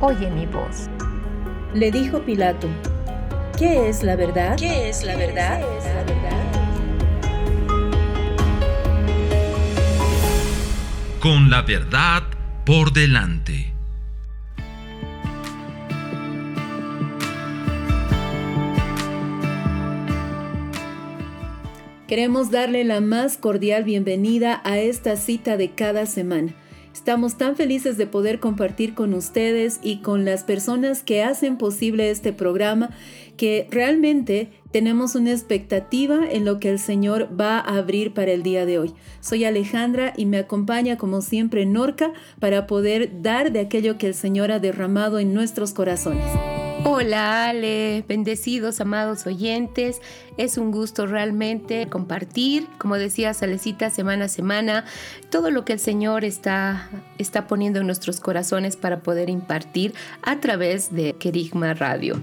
oye mi voz. Le dijo Pilato, ¿qué es la verdad? ¿Qué es la verdad? ¿Qué es la verdad? Con la verdad por delante. Queremos darle la más cordial bienvenida a esta cita de cada semana. Estamos tan felices de poder compartir con ustedes y con las personas que hacen posible este programa que realmente tenemos una expectativa en lo que el Señor va a abrir para el día de hoy. Soy Alejandra y me acompaña como siempre Norca para poder dar de aquello que el Señor ha derramado en nuestros corazones. Hola Ale, bendecidos amados oyentes, es un gusto realmente compartir, como decía Salecita, semana a semana, todo lo que el Señor está, está poniendo en nuestros corazones para poder impartir a través de Kerigma Radio.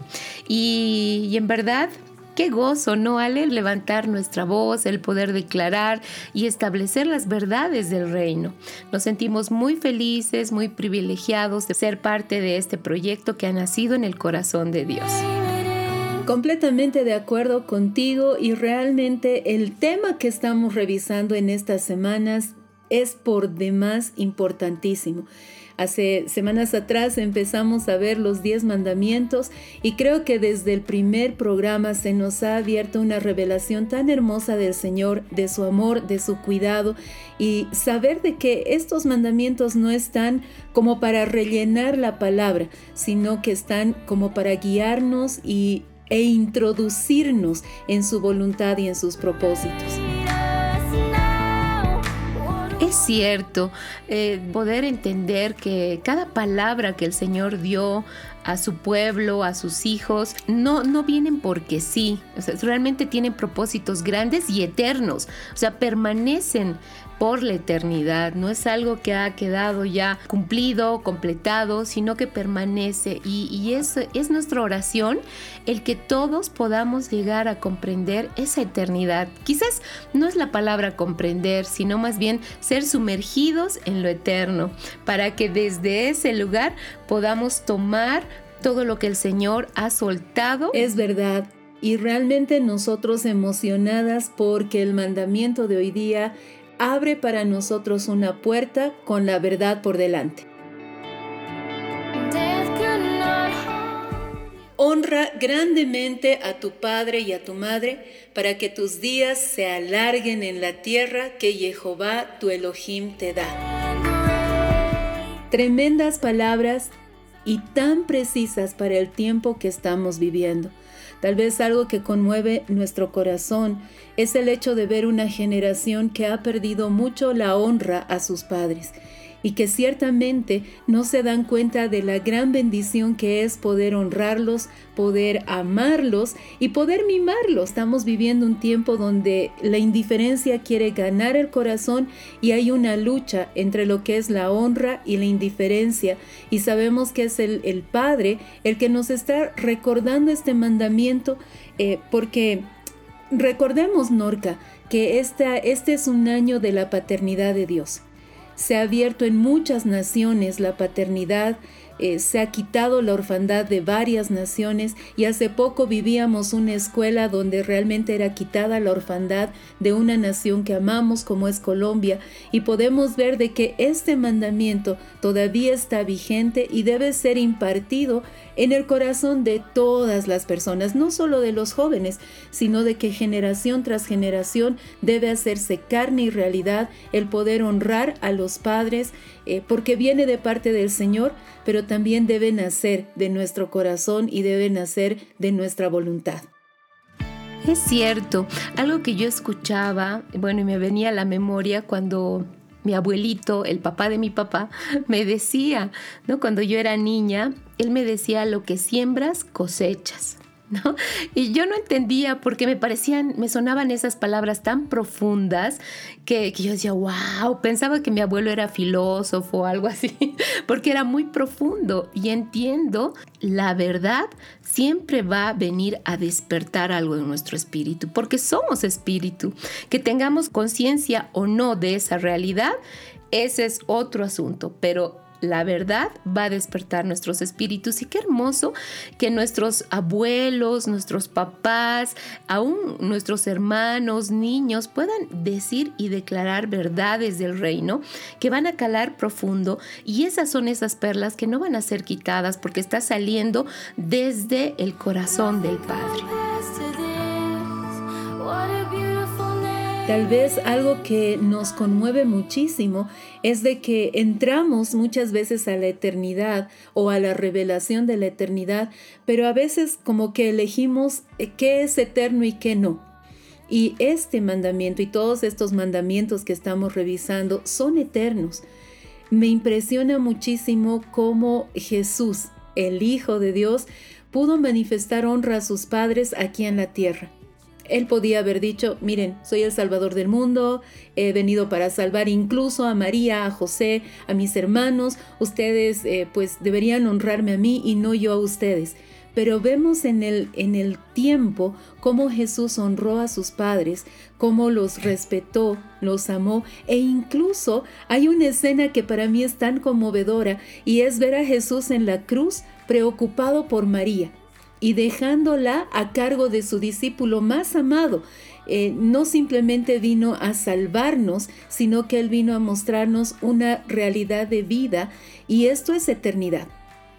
Y en verdad, Qué gozo, ¿no, Ale? Levantar nuestra voz, el poder declarar y establecer las verdades del reino. Nos sentimos muy felices, muy privilegiados de ser parte de este proyecto que ha nacido en el corazón de Dios. Completamente de acuerdo contigo y realmente el tema que estamos revisando en estas semanas es por demás importantísimo. Hace semanas atrás empezamos a ver los 10 mandamientos y creo que desde el primer programa se nos ha abierto una revelación tan hermosa del Señor, de su amor, de su cuidado y saber de que estos mandamientos no están como para rellenar la palabra, sino que están como para guiarnos y, e introducirnos en su voluntad y en sus propósitos cierto, eh, poder entender que cada palabra que el Señor dio a su pueblo, a sus hijos, no, no vienen porque sí, realmente tienen propósitos grandes y eternos, o sea, permanecen por la eternidad. No es algo que ha quedado ya cumplido, completado, sino que permanece. Y, es, es nuestra oración el que todos podamos llegar a comprender esa eternidad. Quizás no es la palabra comprender, sino más bien ser sumergidos en lo eterno, para que desde ese lugar podamos tomar todo lo que el Señor ha soltado. Es verdad. Y realmente nosotros emocionadas porque el mandamiento de hoy día abre para nosotros una puerta con la verdad por delante. Honra grandemente a tu padre y a tu madre para que tus días se alarguen en la tierra que Jehová tu Elohim te da. Tremendas palabras y tan precisas para el tiempo que estamos viviendo. Tal vez algo que conmueve nuestro corazón es el hecho de ver una generación que ha perdido mucho la honra a sus padres y que ciertamente no se dan cuenta de la gran bendición que es poder honrarlos, poder amarlos y poder mimarlos. Estamos viviendo un tiempo donde la indiferencia quiere ganar el corazón y hay una lucha entre lo que es la honra y la indiferencia y sabemos que es el, Padre el que nos está recordando este mandamiento eh, porque recordemos, Norca, que esta, este es un año de la paternidad de Dios. Se ha abierto en muchas naciones la paternidad eh, se ha quitado la orfandad de varias naciones y hace poco vivíamos una escuela donde realmente era quitada la orfandad de una nación que amamos como es Colombia y podemos ver de que este mandamiento todavía está vigente y debe ser impartido en el corazón de todas las personas, no solo de los jóvenes, sino de que generación tras generación debe hacerse carne y realidad el poder honrar a los padres, eh, porque viene de parte del Señor, pero también debe nacer de nuestro corazón y debe nacer de nuestra voluntad. Es cierto, algo que yo escuchaba, bueno, y me venía a la memoria cuando mi abuelito, el papá de mi papá, me decía, ¿no? Cuando yo era niña, él me decía, lo que siembras, cosechas. Y yo no entendía porque me parecían, me sonaban esas palabras tan profundas que, yo decía, wow, pensaba que mi abuelo era filósofo o algo así, porque era muy profundo y entiendo, la verdad siempre va a venir a despertar algo en nuestro espíritu, porque somos espíritu, que tengamos conciencia o no de esa realidad. Ese es otro asunto, pero la verdad va a despertar nuestros espíritus y qué hermoso que nuestros abuelos, nuestros papás, aún nuestros hermanos, niños puedan decir y declarar verdades del reino que van a calar profundo y esas son esas perlas que no van a ser quitadas porque está saliendo desde el corazón del Padre. Tal vez algo que nos conmueve muchísimo es de que entramos muchas veces a la eternidad o a la revelación de la eternidad, pero a veces como que elegimos eh, qué es eterno y qué no. Y este mandamiento y todos estos mandamientos que estamos revisando son eternos. Me impresiona muchísimo cómo Jesús, el Hijo de Dios, pudo manifestar honra a sus padres aquí en la tierra. Él podía haber dicho, miren, soy el Salvador del mundo, he venido para salvar incluso a María, a José, a mis hermanos, ustedes eh, pues deberían honrarme a mí y no yo a ustedes. Pero vemos en el, en el tiempo cómo Jesús honró a sus padres, cómo los respetó, los amó. E incluso hay una escena que para mí es tan conmovedora y es ver a Jesús en la cruz preocupado por María y dejándola a cargo de su discípulo más amado. Eh, no simplemente vino a salvarnos, sino que Él vino a mostrarnos una realidad de vida y esto es eternidad.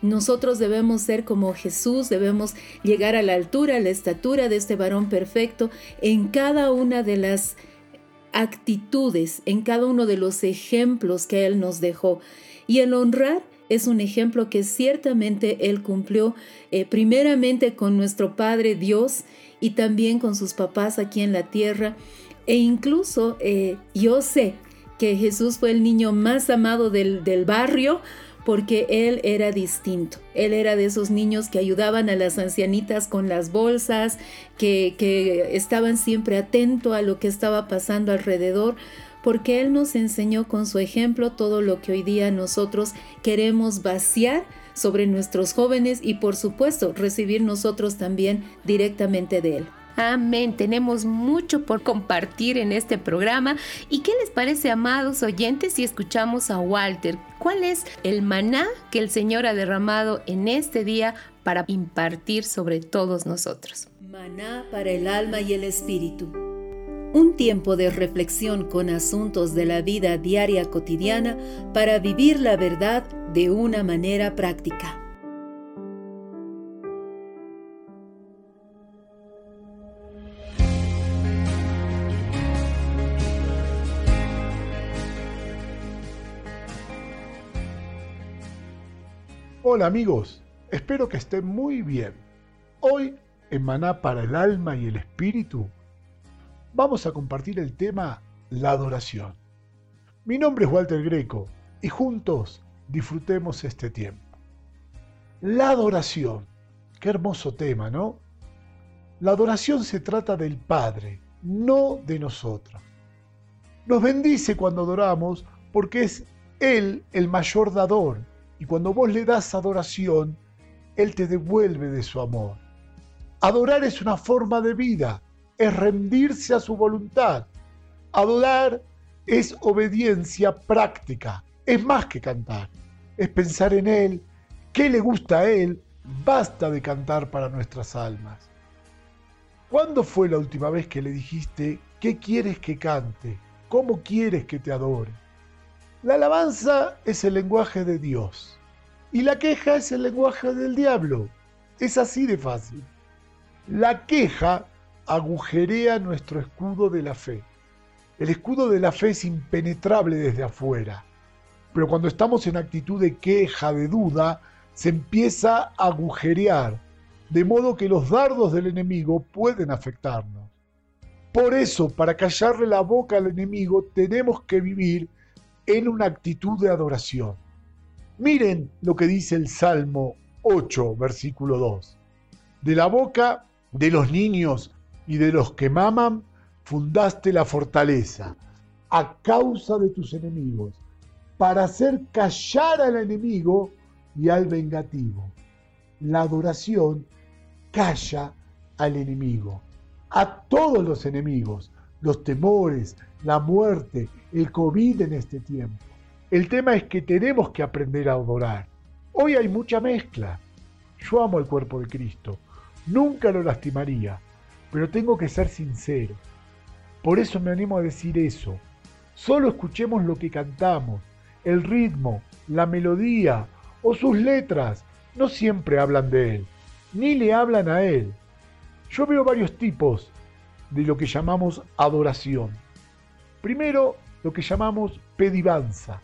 Nosotros debemos ser como Jesús, debemos llegar a la altura, a la estatura de este varón perfecto en cada una de las actitudes, en cada uno de los ejemplos que Él nos dejó. Y el honrar es un ejemplo que ciertamente Él cumplió eh, primeramente con nuestro Padre Dios y también con sus papás aquí en la tierra. E incluso eh, yo sé que Jesús fue el niño más amado del, del barrio porque él era distinto. Él era de esos niños que ayudaban a las ancianitas con las bolsas, que, que estaban siempre atentos a lo que estaba pasando alrededor, porque Él nos enseñó con su ejemplo todo lo que hoy día nosotros queremos vaciar sobre nuestros jóvenes y por supuesto recibir nosotros también directamente de Él. Amén. Tenemos mucho por compartir en este programa. ¿Y qué les parece, amados oyentes, si escuchamos a Walter? ¿Cuál es el maná que el Señor ha derramado en este día para impartir sobre todos nosotros? Maná para el alma y el espíritu un tiempo de reflexión con asuntos de la vida diaria cotidiana para vivir la verdad de una manera práctica. Hola amigos, espero que estén muy bien. Hoy, en para el alma y el espíritu, vamos a compartir el tema la adoración. Mi nombre es Walter Greco y juntos disfrutemos este tiempo. La adoración. Qué hermoso tema, ¿no? La adoración se trata del Padre, no de nosotros. Nos bendice cuando adoramos porque es Él el mayor dador y cuando vos le das adoración, Él te devuelve de su amor. Adorar es una forma de vida es rendirse a su voluntad. Adorar es obediencia práctica, es más que cantar, es pensar en Él, ¿Qué le gusta a Él? Basta de cantar para nuestras almas. ¿Cuándo fue la última vez que le dijiste qué quieres que cante? ¿Cómo quieres que te adore? La alabanza es el lenguaje de Dios y la queja es el lenguaje del diablo. Es así de fácil. La queja agujerea nuestro escudo de la fe. El escudo de la fe es impenetrable desde afuera, pero cuando estamos en actitud de queja, de duda, se empieza a agujerear, de modo que los dardos del enemigo pueden afectarnos. Por eso, para callarle la boca al enemigo, tenemos que vivir en una actitud de adoración. Miren lo que dice el Salmo 8, versículo 2. De la boca de los niños y de los que maman, fundaste la fortaleza a causa de tus enemigos, para hacer callar al enemigo y al vengativo. La adoración calla al enemigo, a todos los enemigos, los temores, la muerte, el COVID en este tiempo. El tema es que tenemos que aprender a adorar. Hoy hay mucha mezcla. Yo amo el cuerpo de Cristo. Nunca lo lastimaría, pero tengo que ser sincero. Por eso me animo a decir eso. Solo escuchemos lo que cantamos, el ritmo, la melodía o sus letras. No siempre hablan de Él, ni le hablan a Él. Yo veo varios tipos de lo que llamamos adoración. Primero, lo que llamamos pedivanza.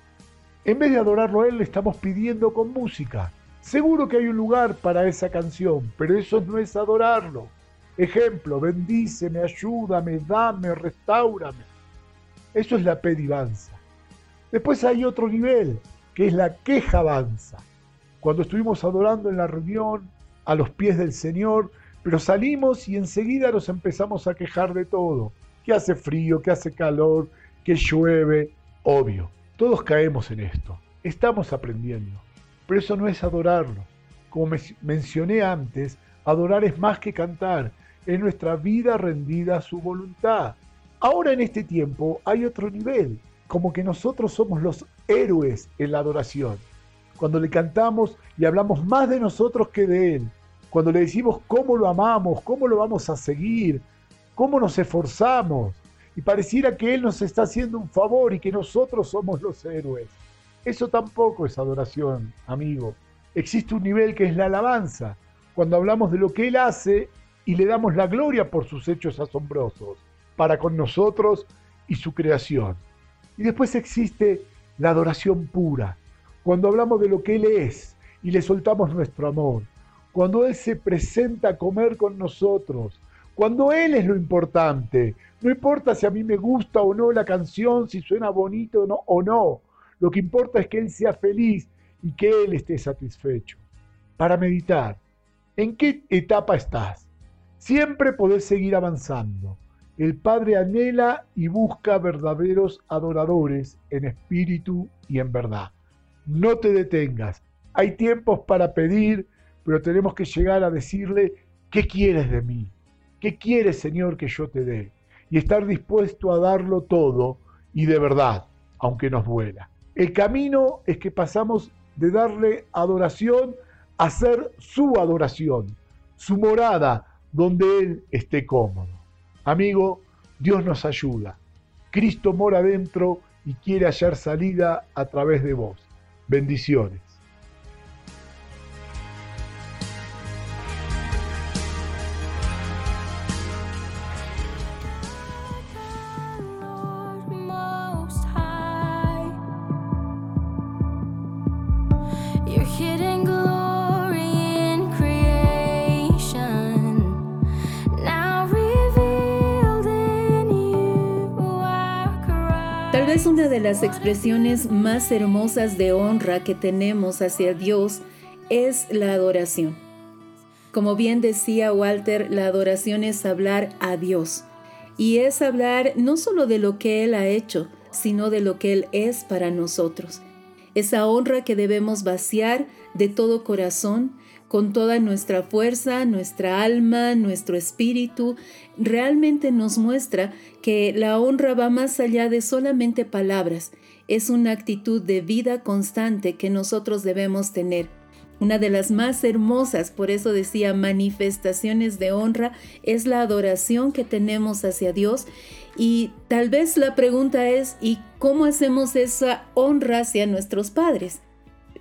En vez de adorarlo a Él, le estamos pidiendo con música. Seguro que hay un lugar para esa canción, pero eso no es adorarlo. Ejemplo, bendíceme, ayúdame, dame, restaurame. Eso es la pedivanza. Después hay otro nivel, que es la quejabanza. Cuando estuvimos adorando en la reunión, a los pies del Señor, pero salimos y enseguida nos empezamos a quejar de todo. Que hace frío, que hace calor, que llueve. Obvio, todos caemos en esto. Estamos aprendiendo. Pero eso no es adorarlo. Como mencioné antes, adorar es más que cantar, es nuestra vida rendida a su voluntad. Ahora en este tiempo hay otro nivel, como que nosotros somos los héroes en la adoración. Cuando le cantamos y hablamos más de nosotros que de Él, cuando le decimos cómo lo amamos, cómo lo vamos a seguir, cómo nos esforzamos, y pareciera que Él nos está haciendo un favor y que nosotros somos los héroes. Eso tampoco es adoración, amigo. Existe un nivel que es la alabanza, cuando hablamos de lo que Él hace y le damos la gloria por sus hechos asombrosos, para con nosotros y su creación. Y después existe la adoración pura, cuando hablamos de lo que Él es y le soltamos nuestro amor, cuando Él se presenta a comer con nosotros, cuando Él es lo importante. No importa si a mí me gusta o no la canción, si suena bonito o no, o no. Lo que importa es que Él sea feliz y que Él esté satisfecho. Para meditar, ¿en qué etapa estás? Siempre podés seguir avanzando. El Padre anhela y busca verdaderos adoradores en espíritu y en verdad. No te detengas. Hay tiempos para pedir, pero tenemos que llegar a decirle, ¿qué quieres de mí? ¿Qué quieres, Señor, que yo te dé? Y estar dispuesto a darlo todo y de verdad, aunque nos duela. El camino es que pasamos de darle adoración a ser su adoración, su morada, donde Él esté cómodo. Amigo, Dios nos ayuda. Cristo mora dentro y quiere hallar salida a través de vos. Bendiciones. Las expresiones más hermosas de honra que tenemos hacia Dios es la adoración. Como bien decía Walter, la adoración es hablar a Dios. Y es hablar no solo de lo que Él ha hecho, sino de lo que Él es para nosotros. Esa honra que debemos vaciar de todo corazón, con toda nuestra fuerza, nuestra alma, nuestro espíritu, realmente nos muestra que la honra va más allá de solamente palabras, es una actitud de vida constante que nosotros debemos tener. una de las más hermosas, por eso decía manifestaciones de honra, es la adoración que tenemos hacia Dios. Y tal vez la pregunta es, ¿y cómo hacemos esa honra hacia nuestros padres?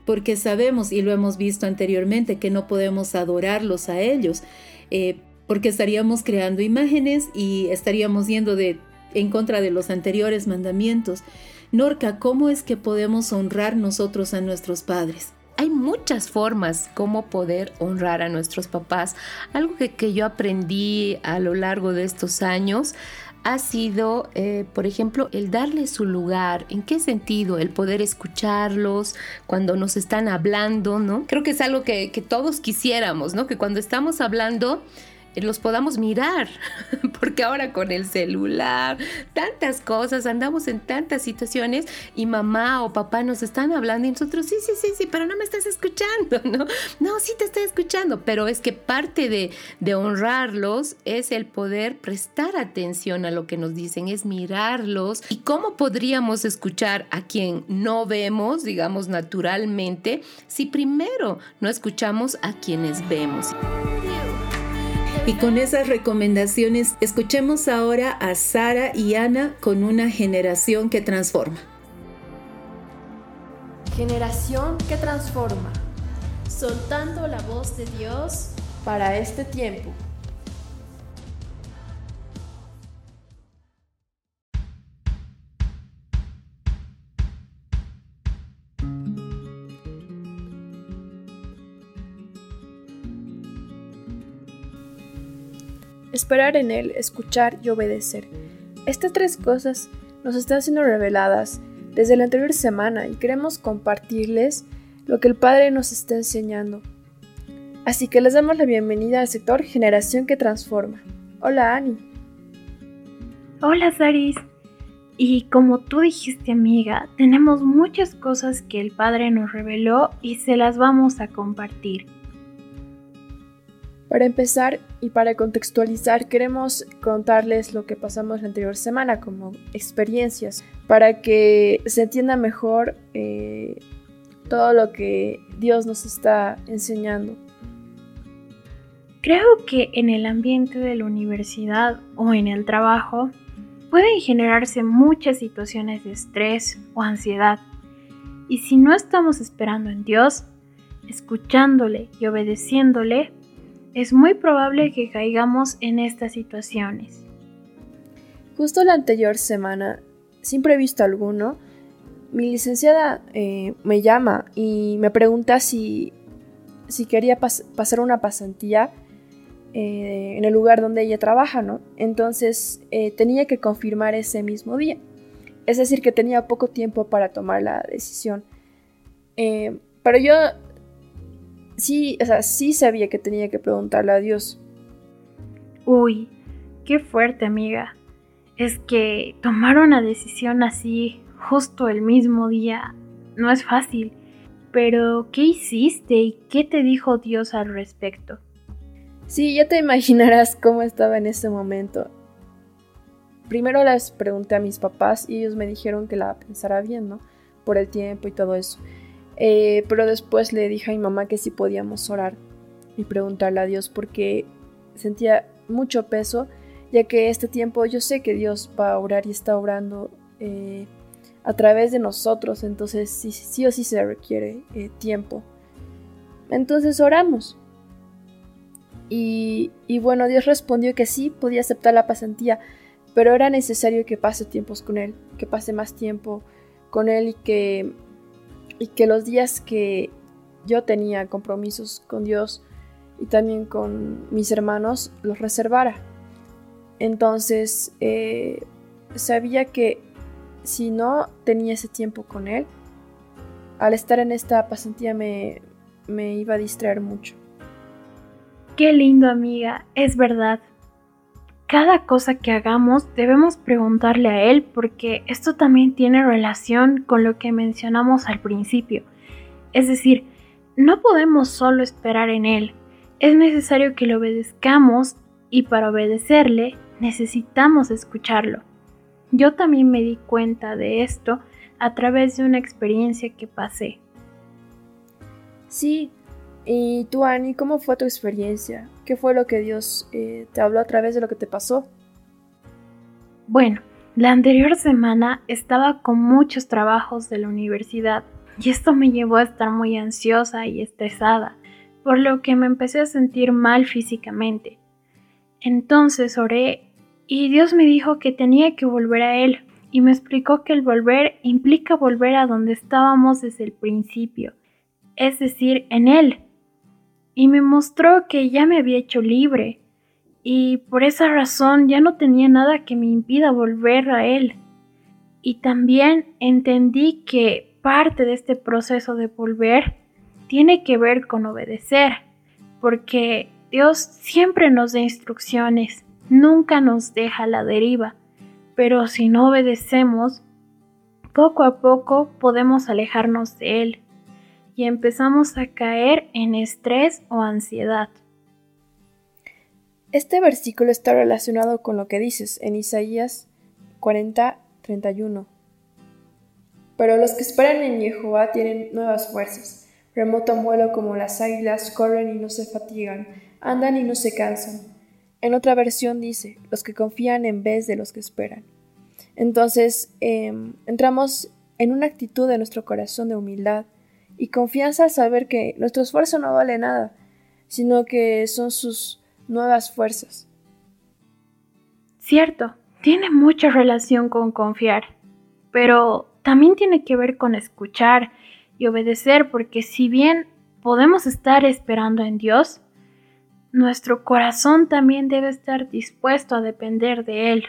Porque sabemos, y lo hemos visto anteriormente, que no podemos adorarlos a ellos, eh, porque estaríamos creando imágenes y estaríamos yendo de, en contra de los anteriores mandamientos. Norca, ¿cómo es que podemos honrar nosotros a nuestros padres? hay muchas formas como poder honrar a nuestros papás. Algo que, yo aprendí a lo largo de estos años ha sido, eh, por ejemplo, el darle su lugar. ¿En qué sentido? El poder escucharlos cuando nos están hablando, ¿no? Creo que es algo que, todos quisiéramos, ¿no? Que cuando estamos hablando los podamos mirar, porque ahora con el celular, tantas cosas, andamos en tantas situaciones y mamá o papá nos están hablando y nosotros, sí, sí, sí, sí, pero no me estás escuchando, ¿no? No, sí te estoy escuchando, pero es que parte de, de honrarlos es el poder prestar atención a lo que nos dicen, es mirarlos y cómo podríamos escuchar a quien no vemos, digamos, naturalmente, si primero no escuchamos a quienes vemos. Y con esas recomendaciones, escuchemos ahora a Sara y Ana con una generación que transforma. Generación que transforma. Soltando la voz de Dios para este tiempo. Esperar en Él, escuchar y obedecer. Estas tres cosas nos están siendo reveladas desde la anterior semana y queremos compartirles lo que el Padre nos está enseñando. Así que les damos la bienvenida al sector Generación que Transforma. Hola Ani. Hola Saris. Y como tú dijiste amiga, tenemos muchas cosas que el Padre nos reveló y se las vamos a compartir. Para empezar y para contextualizar, queremos contarles lo que pasamos la anterior semana como experiencias, para que se entienda mejor eh, todo lo que Dios nos está enseñando. Creo que en el ambiente de la universidad o en el trabajo pueden generarse muchas situaciones de estrés o ansiedad. Y si no estamos esperando en Dios, escuchándole y obedeciéndole, es muy probable que caigamos en estas situaciones. Justo la anterior semana, sin previsto alguno, mi licenciada eh, me llama y me pregunta si, si quería pasar una pasantía eh, en el lugar donde ella trabaja, ¿no? Entonces eh, tenía que confirmar ese mismo día. Es decir, que tenía poco tiempo para tomar la decisión. pero yo sí, o sea, sí sabía que tenía que preguntarle a Dios. Uy, qué fuerte, amiga. Es que tomar una decisión así justo el mismo día no es fácil. Pero, ¿qué hiciste y qué te dijo Dios al respecto? Sí, ya te imaginarás cómo estaba en ese momento. Primero les pregunté a mis papás y ellos me dijeron que la pensara bien, ¿no? Por el tiempo y todo eso. Eh, pero después le dije a mi mamá que sí podíamos orar y preguntarle a Dios porque sentía mucho peso, ya que este tiempo yo sé que Dios va a orar y está orando eh, a través de nosotros, entonces sí, sí o sí se requiere eh, tiempo. Entonces oramos. Y, y bueno, Dios respondió que sí, podía aceptar la pasantía, pero era necesario que pase tiempos con Él, que pase más tiempo con Él y que y que los días que yo tenía compromisos con Dios y también con mis hermanos los reservara. Entonces eh, sabía que si no tenía ese tiempo con Él, al estar en esta pasantía me, me iba a distraer mucho. Qué lindo amiga, es verdad cada cosa que hagamos debemos preguntarle a Él porque esto también tiene relación con lo que mencionamos al principio. Es decir, no podemos solo esperar en Él, es necesario que le obedezcamos y para obedecerle necesitamos escucharlo. Yo también me di cuenta de esto a través de una experiencia que pasé. Sí, ¿Y tú, Annie, cómo fue tu experiencia? ¿Qué fue lo que Dios eh, te habló a través de lo que te pasó? Bueno, la anterior semana estaba con muchos trabajos de la universidad y esto me llevó a estar muy ansiosa y estresada, por lo que me empecé a sentir mal físicamente. Entonces oré y Dios me dijo que tenía que volver a Él y me explicó que el volver implica volver a donde estábamos desde el principio, es decir, en Él. Y me mostró que ya me había hecho libre y por esa razón ya no tenía nada que me impida volver a Él. Y también entendí que parte de este proceso de volver tiene que ver con obedecer, porque Dios siempre nos da instrucciones, nunca nos deja la deriva, pero si no obedecemos, poco a poco podemos alejarnos de Él y empezamos a caer en estrés o ansiedad. Este versículo está relacionado con lo que dices en Isaías 40, 31. Pero los que esperan en Jehová tienen nuevas fuerzas. Remoto vuelo como las águilas, corren y no se fatigan, andan y no se cansan. En otra versión dice, los que confían en vez de los que esperan. Entonces, em, entramos en una actitud de nuestro corazón de humildad y confianza al saber que nuestro esfuerzo no vale nada, sino que son sus nuevas fuerzas. Cierto, tiene mucha relación con confiar, pero también tiene que ver con escuchar y obedecer, porque si bien podemos estar esperando en Dios, nuestro corazón también debe estar dispuesto a depender de Él.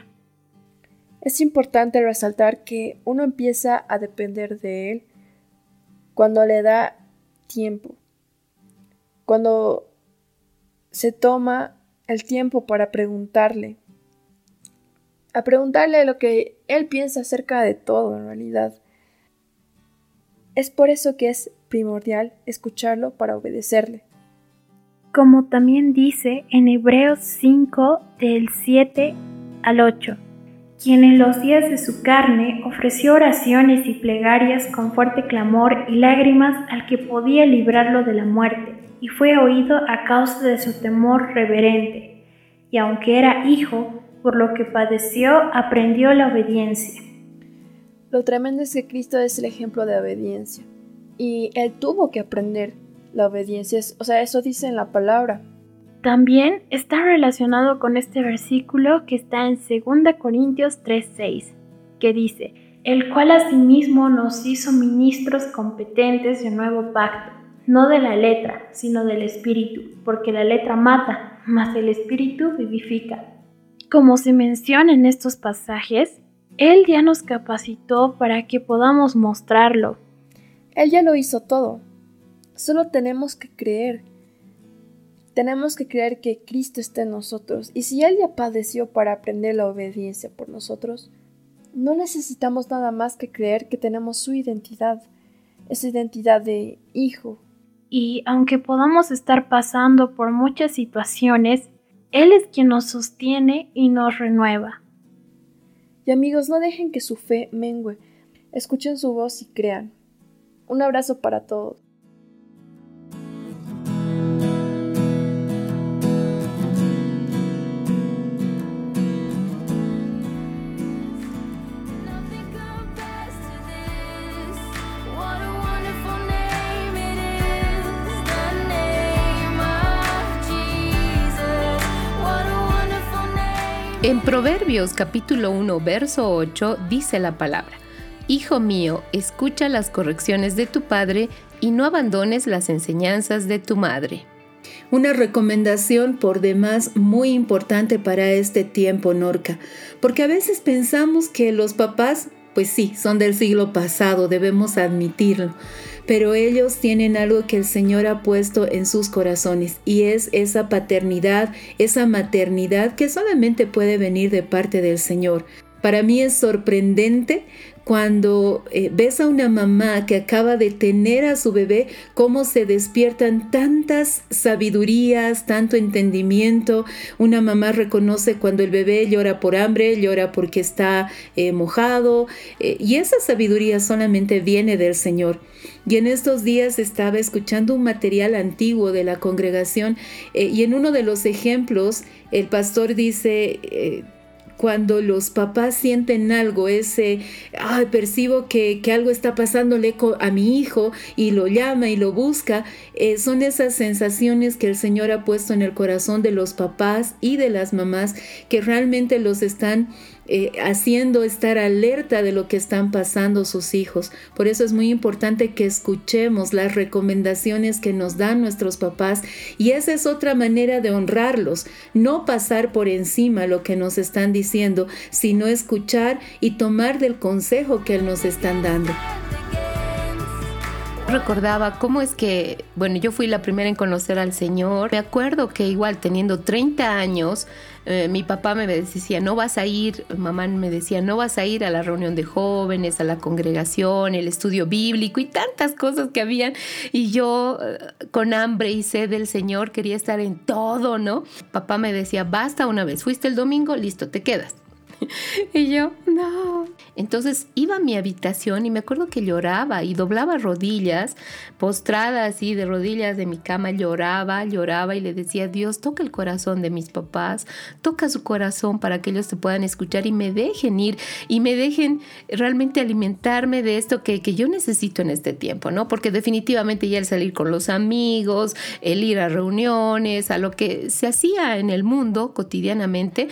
Es importante resaltar que uno empieza a depender de Él cuando le da tiempo, cuando se toma el tiempo para preguntarle, a preguntarle lo que él piensa acerca de todo en realidad. Es por eso que es primordial escucharlo para obedecerle. Como también dice en Hebreos 5 del 7 al 8, quien en los días de su carne ofreció oraciones y plegarias con fuerte clamor y lágrimas al que podía librarlo de la muerte y fue oído a causa de su temor reverente, y aunque era hijo, por lo que padeció, aprendió la obediencia. Lo tremendo es que Cristo es el ejemplo de obediencia, y él tuvo que aprender la obediencia, o sea, eso dice en la palabra. También está relacionado con este versículo que está en 2 Corintios 3:6, que dice, el cual asimismo nos hizo ministros competentes de un nuevo pacto no de la letra, sino del espíritu, porque la letra mata, mas el espíritu vivifica. Como se menciona en estos pasajes, Él ya nos capacitó para que podamos mostrarlo. Él ya lo hizo todo. Solo tenemos que creer. Tenemos que creer que Cristo está en nosotros. Y si Él ya padeció para aprender la obediencia por nosotros, no necesitamos nada más que creer que tenemos su identidad, esa identidad de hijo, y aunque podamos estar pasando por muchas situaciones, Él es quien nos sostiene y nos renueva. Y amigos, no dejen que su fe mengue. Escuchen su voz y crean. Un abrazo para todos. En Proverbios capítulo 1, verso 8 dice la palabra, Hijo mío, escucha las correcciones de tu padre y no abandones las enseñanzas de tu madre. Una recomendación por demás muy importante para este tiempo, Norca, porque a veces pensamos que los papás, pues sí, son del siglo pasado, debemos admitirlo, pero ellos tienen algo que el Señor ha puesto en sus corazones y es esa paternidad, esa maternidad que solamente puede venir de parte del Señor. Para mí es sorprendente cuando eh, ves a una mamá que acaba de tener a su bebé, cómo se despiertan tantas sabidurías, tanto entendimiento. Una mamá reconoce cuando el bebé llora por hambre, llora porque está eh, mojado, eh, y esa sabiduría solamente viene del Señor. Y en estos días estaba escuchando un material antiguo de la congregación y en uno de los ejemplos el pastor dice cuando los papás sienten algo, ese, ay, percibo que, algo está pasándole a mi hijo y lo llama y lo busca, eh, son esas sensaciones que el Señor ha puesto en el corazón de los papás y de las mamás que realmente los están eh, haciendo estar alerta de lo que están pasando sus hijos. Por eso es muy importante que escuchemos las recomendaciones que nos dan nuestros papás y esa es otra manera de honrarlos, no pasar por encima lo que nos están diciendo, sino escuchar y tomar del consejo que nos están dando recordaba cómo es que, bueno, yo fui la primera en conocer al Señor. Me acuerdo que igual teniendo 30 años, eh, mi papá me decía, no vas a ir, mamá me decía, no vas a ir a la reunión de jóvenes, a la congregación, el estudio bíblico y tantas cosas que habían. Y yo eh, con hambre y sed del Señor quería estar en todo, ¿no? Papá me decía, basta una vez, fuiste el domingo, listo, te quedas. y yo, no. Entonces iba a mi habitación y me acuerdo que lloraba y doblaba rodillas, postrada así de rodillas de mi cama, lloraba, lloraba y le decía, Dios, toca el corazón de mis papás, toca su corazón para que ellos te puedan escuchar y me dejen ir y me dejen realmente alimentarme de esto que, que yo necesito en este tiempo, ¿no? Porque definitivamente ya el salir con los amigos, el ir a reuniones, a lo que se hacía en el mundo cotidianamente,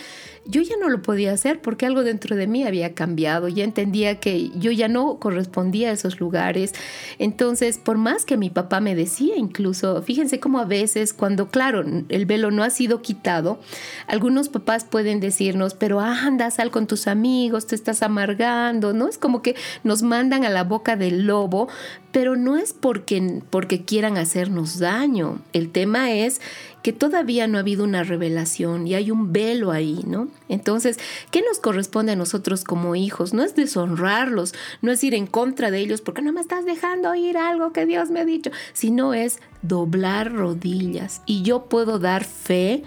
yo ya no lo podía hacer porque algo dentro de mí había cambiado, ya entendía que yo ya no correspondía a esos lugares. Entonces, por más que mi papá me decía incluso, fíjense cómo a veces cuando, claro, el velo no ha sido quitado, algunos papás pueden decirnos, pero anda, sal con tus amigos, te estás amargando, ¿no? Es como que nos mandan a la boca del lobo, pero no es porque, porque quieran hacernos daño. El tema es que todavía no ha habido una revelación y hay un velo ahí, ¿no? Entonces, ¿qué nos corresponde a nosotros como hijos? No es deshonrarlos, no es ir en contra de ellos porque no me estás dejando oír algo que Dios me ha dicho, sino es doblar rodillas. Y yo puedo dar fe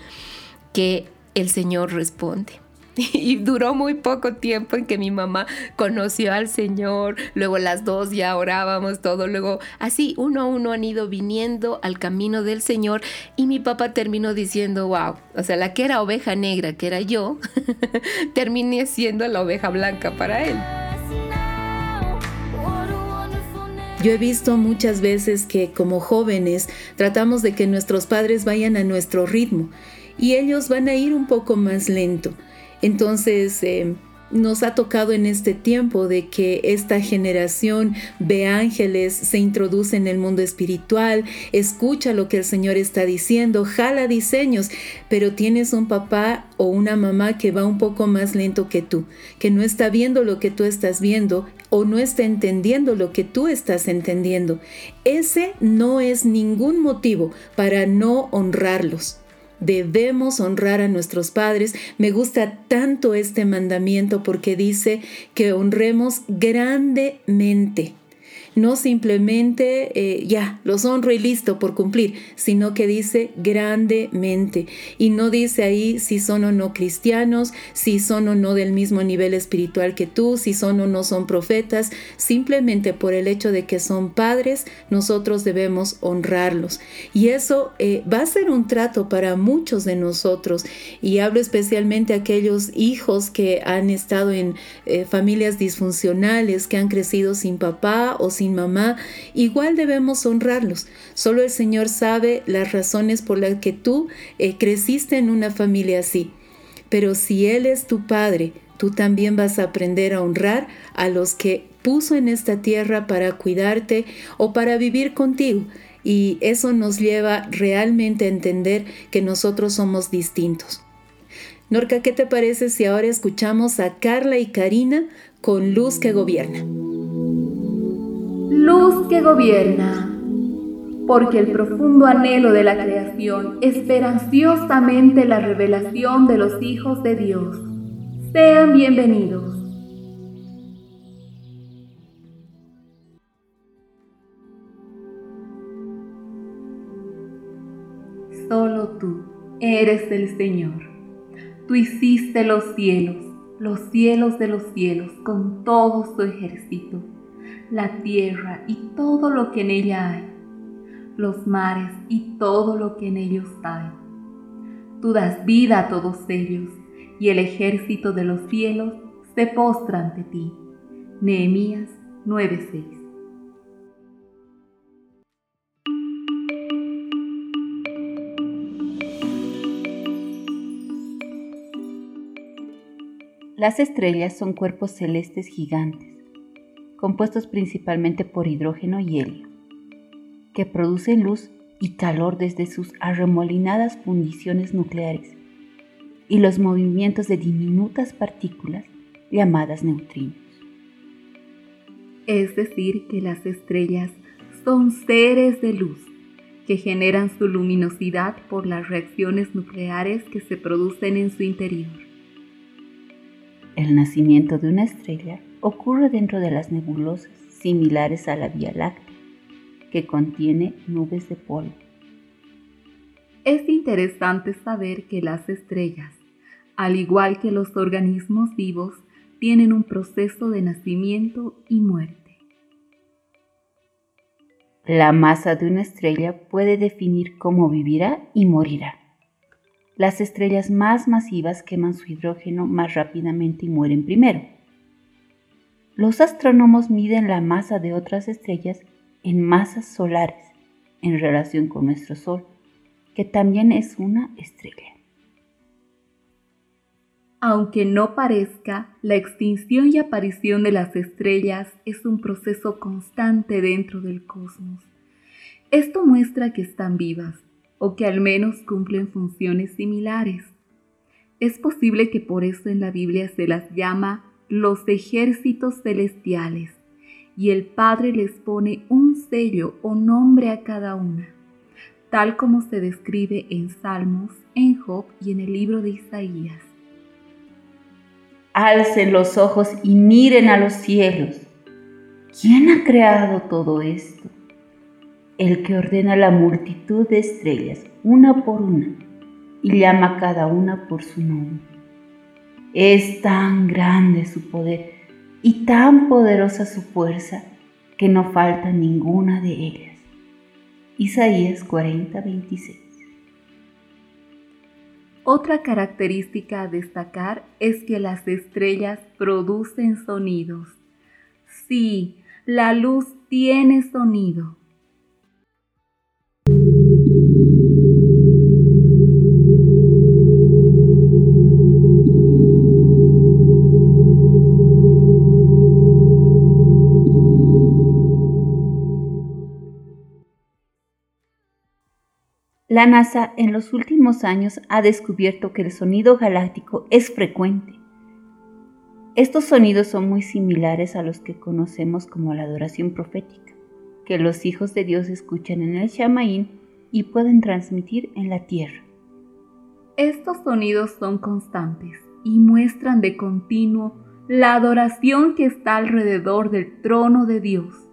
que el Señor responde. Y duró muy poco tiempo en que mi mamá conoció al Señor, luego las dos ya orábamos todo, luego así uno a uno han ido viniendo al camino del Señor y mi papá terminó diciendo, wow, o sea, la que era oveja negra, que era yo, terminé siendo la oveja blanca para él. Yo he visto muchas veces que como jóvenes tratamos de que nuestros padres vayan a nuestro ritmo y ellos van a ir un poco más lento. Entonces, eh, nos ha tocado en este tiempo de que esta generación ve ángeles, se introduce en el mundo espiritual, escucha lo que el Señor está diciendo, jala diseños, pero tienes un papá o una mamá que va un poco más lento que tú, que no está viendo lo que tú estás viendo o no está entendiendo lo que tú estás entendiendo. Ese no es ningún motivo para no honrarlos. Debemos honrar a nuestros padres. Me gusta tanto este mandamiento porque dice que honremos grandemente no simplemente eh, ya, los honro y listo por cumplir, sino que dice grandemente. Y no dice ahí si son o no cristianos, si son o no del mismo nivel espiritual que tú, si son o no son profetas, simplemente por el hecho de que son padres, nosotros debemos honrarlos. Y eso eh, va a ser un trato para muchos de nosotros. Y hablo especialmente a aquellos hijos que han estado en eh, familias disfuncionales, que han crecido sin papá o sin sin mamá, igual debemos honrarlos. Solo el Señor sabe las razones por las que tú eh, creciste en una familia así. Pero si Él es tu Padre, tú también vas a aprender a honrar a los que puso en esta tierra para cuidarte o para vivir contigo. Y eso nos lleva realmente a entender que nosotros somos distintos. Norca, ¿qué te parece si ahora escuchamos a Carla y Karina con Luz que Gobierna? luz que gobierna, porque el profundo anhelo de la creación espera ansiosamente la revelación de los hijos de Dios. Sean bienvenidos. Solo tú eres el Señor. Tú hiciste los cielos, los cielos de los cielos, con todo su ejército la tierra y todo lo que en ella hay, los mares y todo lo que en ellos hay. Tú das vida a todos ellos, y el ejército de los cielos se postra ante ti. Nehemías 9:6 Las estrellas son cuerpos celestes gigantes, compuestos principalmente por hidrógeno y helio, que producen luz y calor desde sus arremolinadas fundiciones nucleares y los movimientos de diminutas partículas llamadas neutrinos. Es decir, que las estrellas son seres de luz que generan su luminosidad por las reacciones nucleares que se producen en su interior. El nacimiento de una estrella ocurre dentro de las nebulosas similares a la Vía Láctea, que contiene nubes de polvo. Es interesante saber que las estrellas, al igual que los organismos vivos, tienen un proceso de nacimiento y muerte. La masa de una estrella puede definir cómo vivirá y morirá. Las estrellas más masivas queman su hidrógeno más rápidamente y mueren primero. Los astrónomos miden la masa de otras estrellas en masas solares en relación con nuestro Sol, que también es una estrella. Aunque no parezca, la extinción y aparición de las estrellas es un proceso constante dentro del cosmos. Esto muestra que están vivas, o que al menos cumplen funciones similares. Es posible que por eso en la Biblia se las llama los ejércitos celestiales y el Padre les pone un sello o nombre a cada una, tal como se describe en Salmos, en Job y en el libro de Isaías. Alcen los ojos y miren a los cielos. ¿Quién ha creado todo esto? el que ordena la multitud de estrellas, una por una, y llama a cada una por su nombre. Es tan grande su poder y tan poderosa su fuerza que no falta ninguna de ellas. Isaías 40, 26. Otra característica a destacar es que las estrellas producen sonidos. Sí, la luz tiene sonido. La NASA en los últimos años ha descubierto que el sonido galáctico es frecuente. Estos sonidos son muy similares a los que conocemos como la adoración profética, que los hijos de Dios escuchan en el Shamaín y pueden transmitir en la tierra. Estos sonidos son constantes y muestran de continuo la adoración que está alrededor del trono de Dios.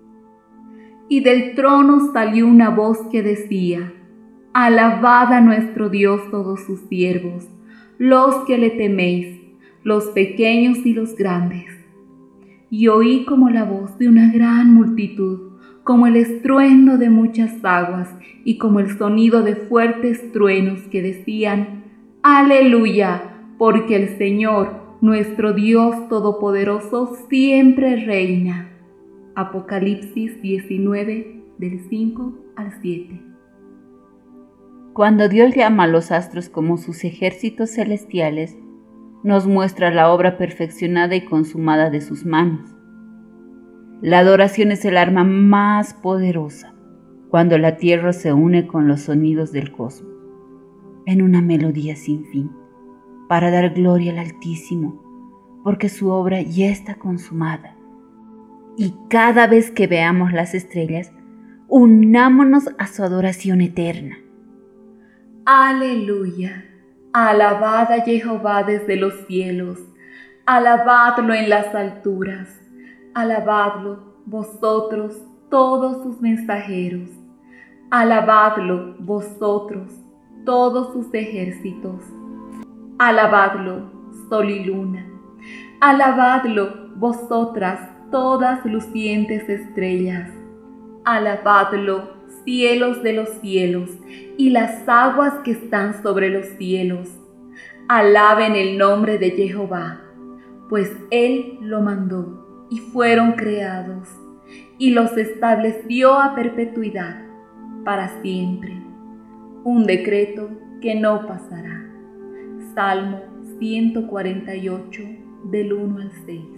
Y del trono salió una voz que decía, Alabad a nuestro Dios todos sus siervos, los que le teméis, los pequeños y los grandes. Y oí como la voz de una gran multitud, como el estruendo de muchas aguas y como el sonido de fuertes truenos que decían, Aleluya, porque el Señor, nuestro Dios Todopoderoso, siempre reina. Apocalipsis 19, del 5 al 7. Cuando Dios llama a los astros como sus ejércitos celestiales, nos muestra la obra perfeccionada y consumada de sus manos. La adoración es el arma más poderosa cuando la tierra se une con los sonidos del cosmos, en una melodía sin fin, para dar gloria al Altísimo, porque su obra ya está consumada. Y cada vez que veamos las estrellas, unámonos a su adoración eterna. Aleluya. Alabad a Jehová desde los cielos. Alabadlo en las alturas. Alabadlo vosotros todos sus mensajeros. Alabadlo vosotros todos sus ejércitos. Alabadlo, sol y luna. Alabadlo, vosotras, todas lucientes estrellas. Alabadlo, cielos de los cielos, y las aguas que están sobre los cielos. Alaben el nombre de Jehová, pues Él lo mandó, y fueron creados, y los estableció a perpetuidad, para siempre. Un decreto que no pasará. Salmo 148, del 1 al 6.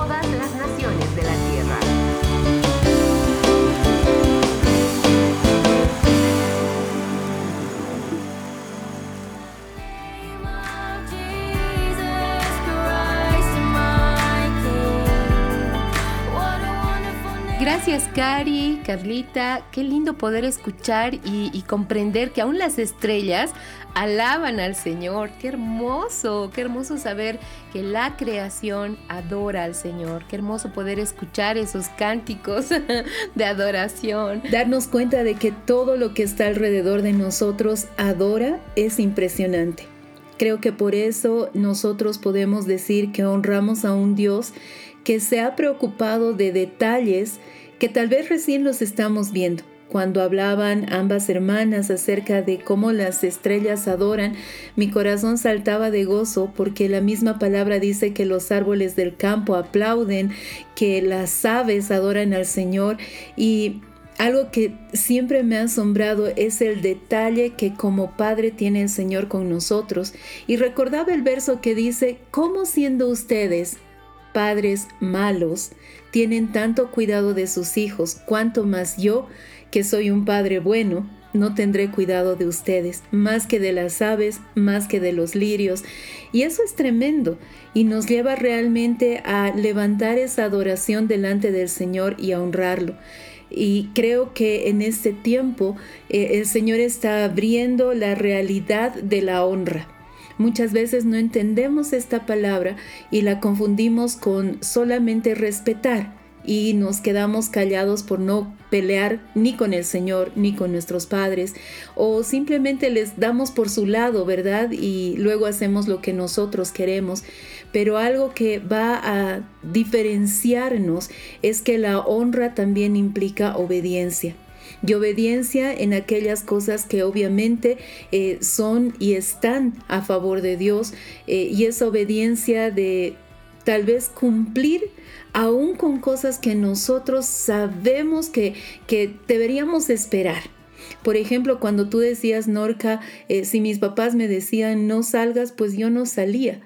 Gracias, Cari, Carlita. Qué lindo poder escuchar y, comprender que aún las estrellas alaban al Señor. Qué hermoso, qué hermoso saber que la creación adora al Señor. Qué hermoso poder escuchar esos cánticos de adoración. Darnos cuenta de que todo lo que está alrededor de nosotros adora es impresionante. Creo que por eso nosotros podemos decir que honramos a un Dios que se ha preocupado de detalles que tal vez recién los estamos viendo. Cuando hablaban ambas hermanas acerca de cómo las estrellas adoran, mi corazón saltaba de gozo porque la misma palabra dice que los árboles del campo aplauden, que las aves adoran al Señor y algo que siempre me ha asombrado es el detalle que como Padre tiene el Señor con nosotros. Y recordaba el verso que dice, ¿cómo siendo ustedes padres malos tienen tanto cuidado de sus hijos, cuanto más yo, que soy un padre bueno, no tendré cuidado de ustedes, más que de las aves, más que de los lirios. Y eso es tremendo y nos lleva realmente a levantar esa adoración delante del Señor y a honrarlo. Y creo que en este tiempo eh, el Señor está abriendo la realidad de la honra. Muchas veces no entendemos esta palabra y la confundimos con solamente respetar y nos quedamos callados por no pelear ni con el Señor ni con nuestros padres o simplemente les damos por su lado, ¿verdad? Y luego hacemos lo que nosotros queremos. Pero algo que va a diferenciarnos es que la honra también implica obediencia y obediencia en aquellas cosas que obviamente eh, son y están a favor de Dios eh, y esa obediencia de tal vez cumplir aún con cosas que nosotros sabemos que, que deberíamos esperar. Por ejemplo, cuando tú decías, Norca, eh, si mis papás me decían no salgas, pues yo no salía.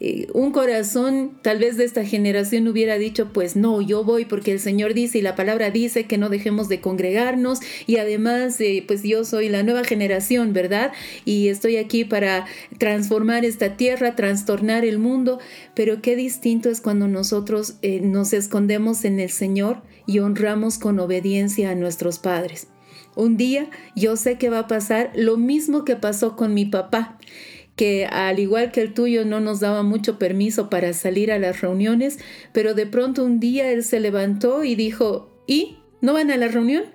Eh, un corazón tal vez de esta generación hubiera dicho, pues no, yo voy porque el Señor dice y la palabra dice que no dejemos de congregarnos y además eh, pues yo soy la nueva generación, ¿verdad? Y estoy aquí para transformar esta tierra, trastornar el mundo, pero qué distinto es cuando nosotros eh, nos escondemos en el Señor y honramos con obediencia a nuestros padres. Un día yo sé que va a pasar lo mismo que pasó con mi papá que al igual que el tuyo no nos daba mucho permiso para salir a las reuniones, pero de pronto un día él se levantó y dijo, ¿y? ¿No van a la reunión?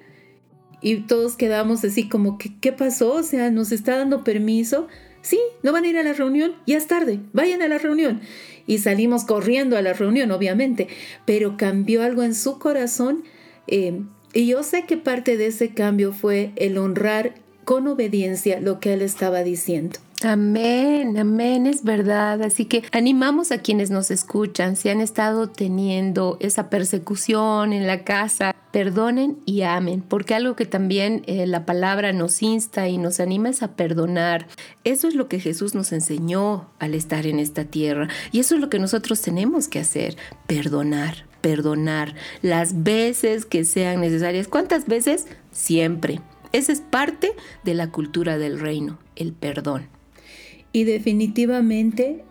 Y todos quedamos así como, ¿qué, qué pasó? O sea, ¿nos está dando permiso? Sí, no van a ir a la reunión, ya es tarde, vayan a la reunión. Y salimos corriendo a la reunión, obviamente, pero cambió algo en su corazón. Eh, y yo sé que parte de ese cambio fue el honrar con obediencia lo que él estaba diciendo. Amén, amén, es verdad. Así que animamos a quienes nos escuchan, si han estado teniendo esa persecución en la casa, perdonen y amen, porque algo que también eh, la palabra nos insta y nos anima es a perdonar. Eso es lo que Jesús nos enseñó al estar en esta tierra y eso es lo que nosotros tenemos que hacer, perdonar, perdonar las veces que sean necesarias. ¿Cuántas veces? Siempre. Esa es parte de la cultura del reino, el perdón. Y definitivamente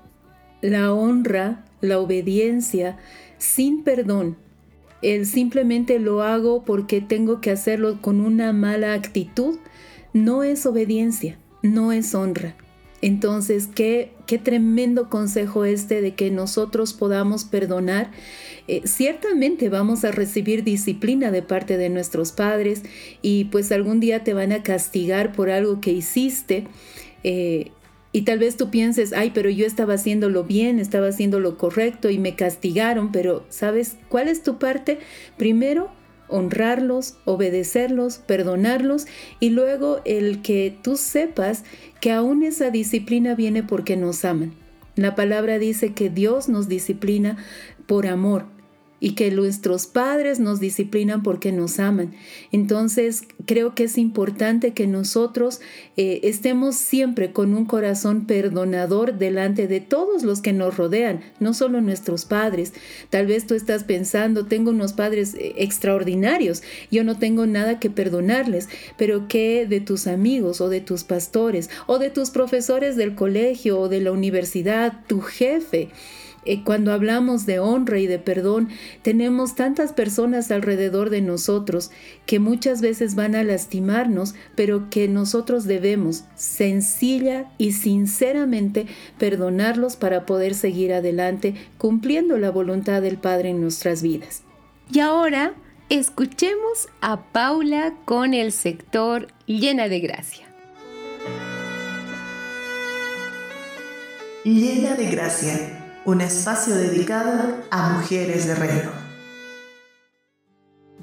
la honra la obediencia sin perdón, el simplemente lo hago porque tengo que hacerlo con una mala actitud, no es obediencia, no es honra. Entonces, qué, qué tremendo consejo este de que nosotros podamos perdonar. Eh, ciertamente vamos a recibir disciplina de parte de nuestros padres y pues algún día te van a castigar por algo que hiciste. Eh, y tal vez tú pienses, ay, pero yo estaba haciéndolo bien, estaba haciendo lo correcto y me castigaron, pero ¿sabes cuál es tu parte? Primero, honrarlos, obedecerlos, perdonarlos y luego el que tú sepas que aún esa disciplina viene porque nos aman. La palabra dice que Dios nos disciplina por amor y que nuestros padres nos disciplinan porque nos aman. Entonces creo que es importante que nosotros eh, estemos siempre con un corazón perdonador delante de todos los que nos rodean, no solo nuestros padres. Tal vez tú estás pensando, tengo unos padres eh, extraordinarios, yo no tengo nada que perdonarles, pero ¿qué de tus amigos o de tus pastores o de tus profesores del colegio o de la universidad, tu jefe? Eh, cuando hablamos de honra y de perdón, tenemos tantas personas alrededor de nosotros que muchas veces van a lastimarnos, pero que nosotros debemos sencilla y sinceramente perdonarlos para poder seguir adelante cumpliendo la voluntad del Padre en nuestras vidas. Y ahora escuchemos a Paula con el sector llena de gracia. Llena de gracia un espacio dedicado a mujeres de reino.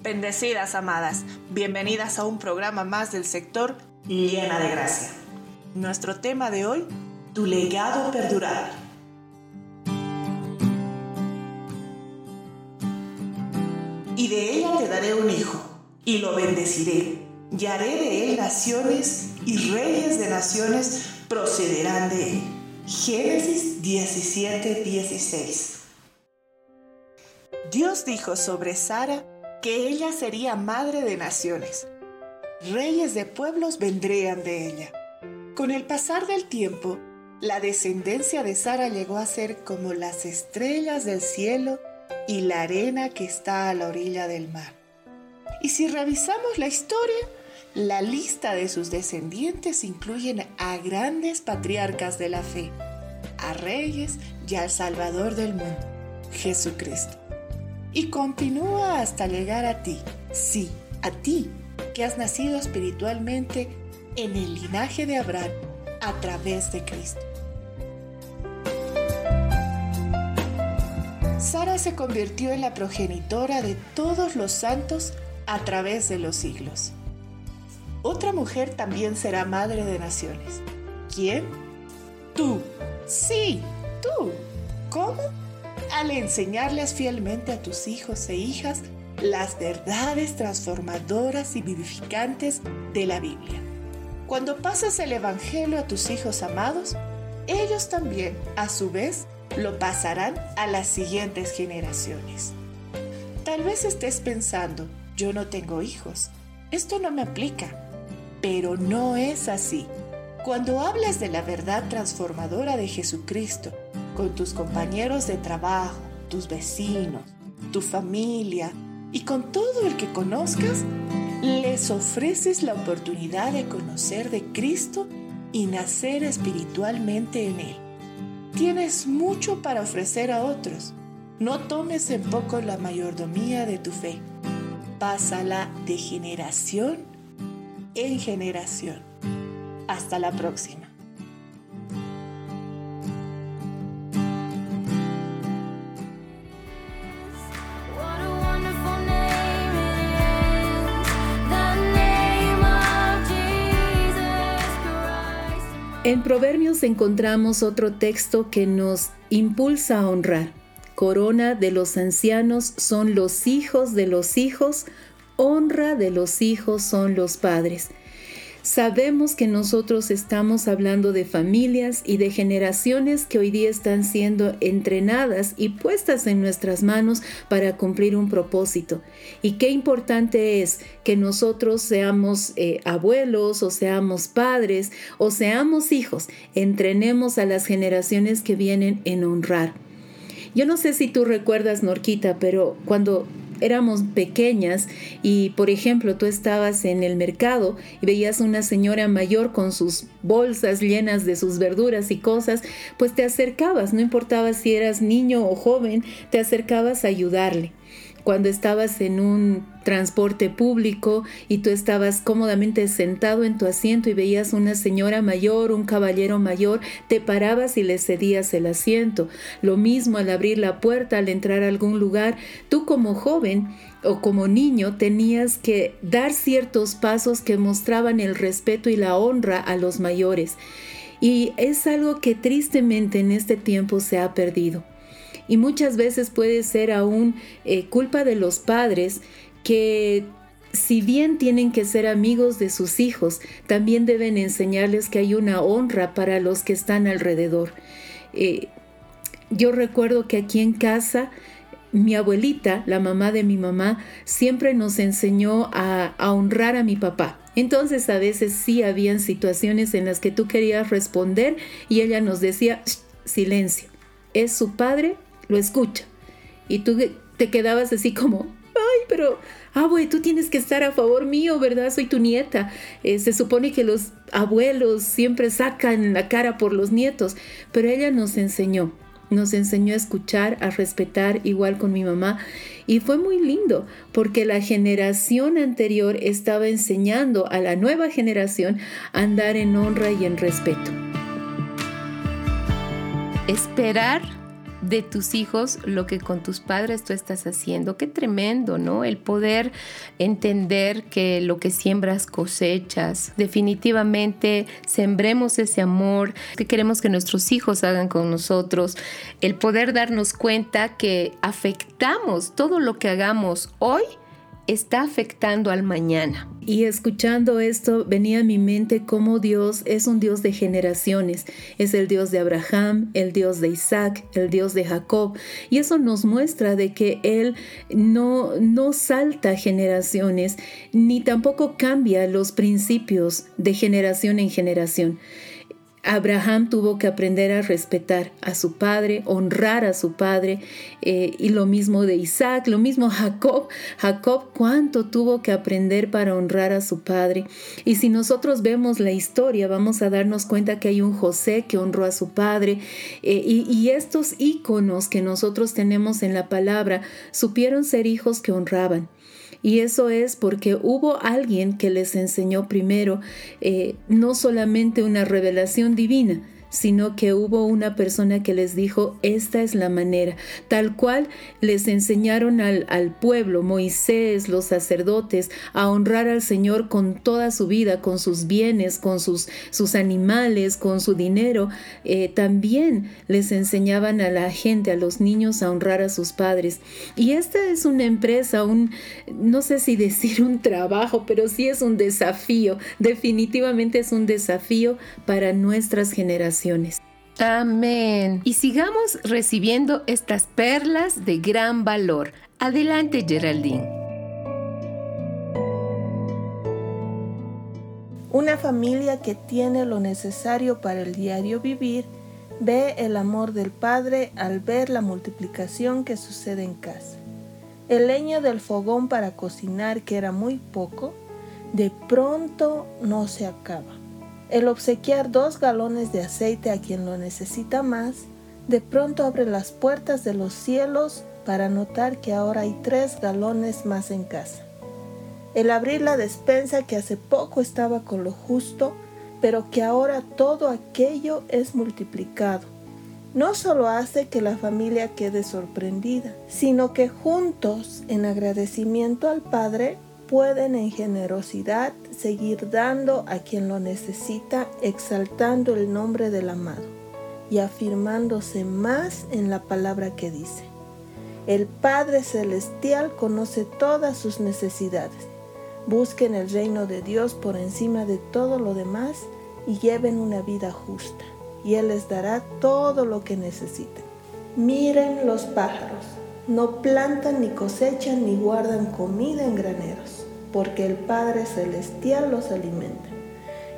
Bendecidas amadas, bienvenidas a un programa más del sector Llena de Gracia. Nuestro tema de hoy, tu legado perdurable. Y de ella te daré un hijo, y lo bendeciré, y haré de él naciones, y reyes de naciones procederán de él Génesis 17, 16. Dios dijo sobre Sara que ella sería madre de naciones. Reyes de pueblos vendrían de ella. Con el pasar del tiempo, la descendencia de Sara llegó a ser como las estrellas del cielo y la arena que está a la orilla del mar. Y si revisamos la historia, la lista de sus descendientes incluyen a grandes patriarcas de la fe, a reyes y al Salvador del mundo, Jesucristo. Y continúa hasta llegar a ti, sí, a ti, que has nacido espiritualmente en el linaje de Abraham a través de Cristo. Sara se convirtió en la progenitora de todos los santos a través de los siglos. Otra mujer también será madre de naciones. ¿Quién? Tú. Sí, tú. ¿Cómo? Al enseñarles fielmente a tus hijos e hijas las verdades transformadoras y vivificantes de la Biblia. Cuando pasas el Evangelio a tus hijos amados, ellos también, a su vez, lo pasarán a las siguientes generaciones. Tal vez estés pensando, yo no tengo hijos, esto no me aplica. Pero no es así. Cuando hablas de la verdad transformadora de Jesucristo con tus compañeros de trabajo, tus vecinos, tu familia y con todo el que conozcas, les ofreces la oportunidad de conocer de Cristo y nacer espiritualmente en Él. Tienes mucho para ofrecer a otros. No tomes en poco la mayordomía de tu fe. Pásala de generación en generación. Hasta la próxima. En Proverbios encontramos otro texto que nos impulsa a honrar. Corona de los ancianos son los hijos de los hijos, honra de los hijos son los padres. Sabemos que nosotros estamos hablando de familias y de generaciones que hoy día están siendo entrenadas y puestas en nuestras manos para cumplir un propósito. Y qué importante es que nosotros seamos eh, abuelos o seamos padres o seamos hijos, entrenemos a las generaciones que vienen en honrar. Yo no sé si tú recuerdas, Norquita, pero cuando éramos pequeñas y, por ejemplo, tú estabas en el mercado y veías una señora mayor con sus bolsas llenas de sus verduras y cosas, pues te acercabas, no importaba si eras niño o joven, te acercabas a ayudarle cuando estabas en un transporte público y tú estabas cómodamente sentado en tu asiento y veías una señora mayor, un caballero mayor, te parabas y le cedías el asiento. Lo mismo al abrir la puerta, al entrar a algún lugar, tú como joven o como niño tenías que dar ciertos pasos que mostraban el respeto y la honra a los mayores. Y es algo que tristemente en este tiempo se ha perdido y muchas veces puede ser aún eh, culpa de los padres que si bien tienen que ser amigos de sus hijos, también deben enseñarles que hay una honra para los que están alrededor. Eh, yo recuerdo que aquí en casa, mi abuelita, la mamá de mi mamá, siempre nos enseñó a, a honrar a mi papá. Entonces a veces sí habían situaciones en las que tú querías responder y ella nos decía, silencio, es su padre, lo escucha. Y tú te quedabas así como, ay, pero, abue, tú tienes que estar a favor mío, ¿verdad? Soy tu nieta. Eh, se supone que los abuelos siempre sacan la cara por los nietos, pero ella nos enseñó. Nos enseñó a escuchar, a respetar, igual con mi mamá. Y fue muy lindo, porque la generación anterior estaba enseñando a la nueva generación a andar en honra y en respeto. Esperar de tus hijos lo que con tus padres tú estás haciendo. Qué tremendo, ¿no? El poder entender que lo que siembras cosechas. Definitivamente sembremos ese amor que queremos que nuestros hijos hagan con nosotros. El poder darnos cuenta que afectamos todo lo que hagamos hoy está afectando al mañana. Y escuchando esto venía a mi mente cómo Dios es un Dios de generaciones. Es el Dios de Abraham, el Dios de Isaac, el Dios de Jacob. Y eso nos muestra de que Él no, no salta generaciones, ni tampoco cambia los principios de generación en generación. Abraham tuvo que aprender a respetar a su padre, honrar a su padre, eh, y lo mismo de Isaac, lo mismo Jacob. Jacob, cuánto tuvo que aprender para honrar a su padre. Y si nosotros vemos la historia, vamos a darnos cuenta que hay un José que honró a su padre, eh, y, y estos íconos que nosotros tenemos en la palabra supieron ser hijos que honraban. Y eso es porque hubo alguien que les enseñó primero eh, no solamente una revelación divina, sino que hubo una persona que les dijo, esta es la manera, tal cual les enseñaron al, pueblo, Moisés, los sacerdotes, a honrar al Señor con toda su vida, con sus bienes, con sus, sus animales, con su dinero. Eh, también les enseñaban a la gente, a los niños, a honrar a sus padres. Y esta es una empresa, un, no sé si decir un trabajo, pero sí es un desafío, definitivamente es un desafío para nuestras generaciones Amén. Y sigamos recibiendo estas perlas de gran valor. Adelante, Geraldine. Una familia que tiene lo necesario para el diario vivir ve el amor del Padre al ver la multiplicación que sucede en casa. El leño del fogón para cocinar, que era muy poco, de pronto no se acaba. El obsequiar dos galones de aceite a quien lo necesita más, de pronto abre las puertas de los cielos para notar que ahora hay tres galones más en casa. El abrir la despensa que hace poco estaba con lo justo, pero que ahora todo aquello es multiplicado. No solo hace que la familia quede sorprendida, sino que juntos, en agradecimiento al Padre, pueden en generosidad seguir dando a quien lo necesita, exaltando el nombre del amado y afirmándose más en la palabra que dice. El Padre Celestial conoce todas sus necesidades. Busquen el reino de Dios por encima de todo lo demás y lleven una vida justa, y Él les dará todo lo que necesiten. Miren los pájaros, no plantan ni cosechan ni guardan comida en graneros porque el Padre Celestial los alimenta.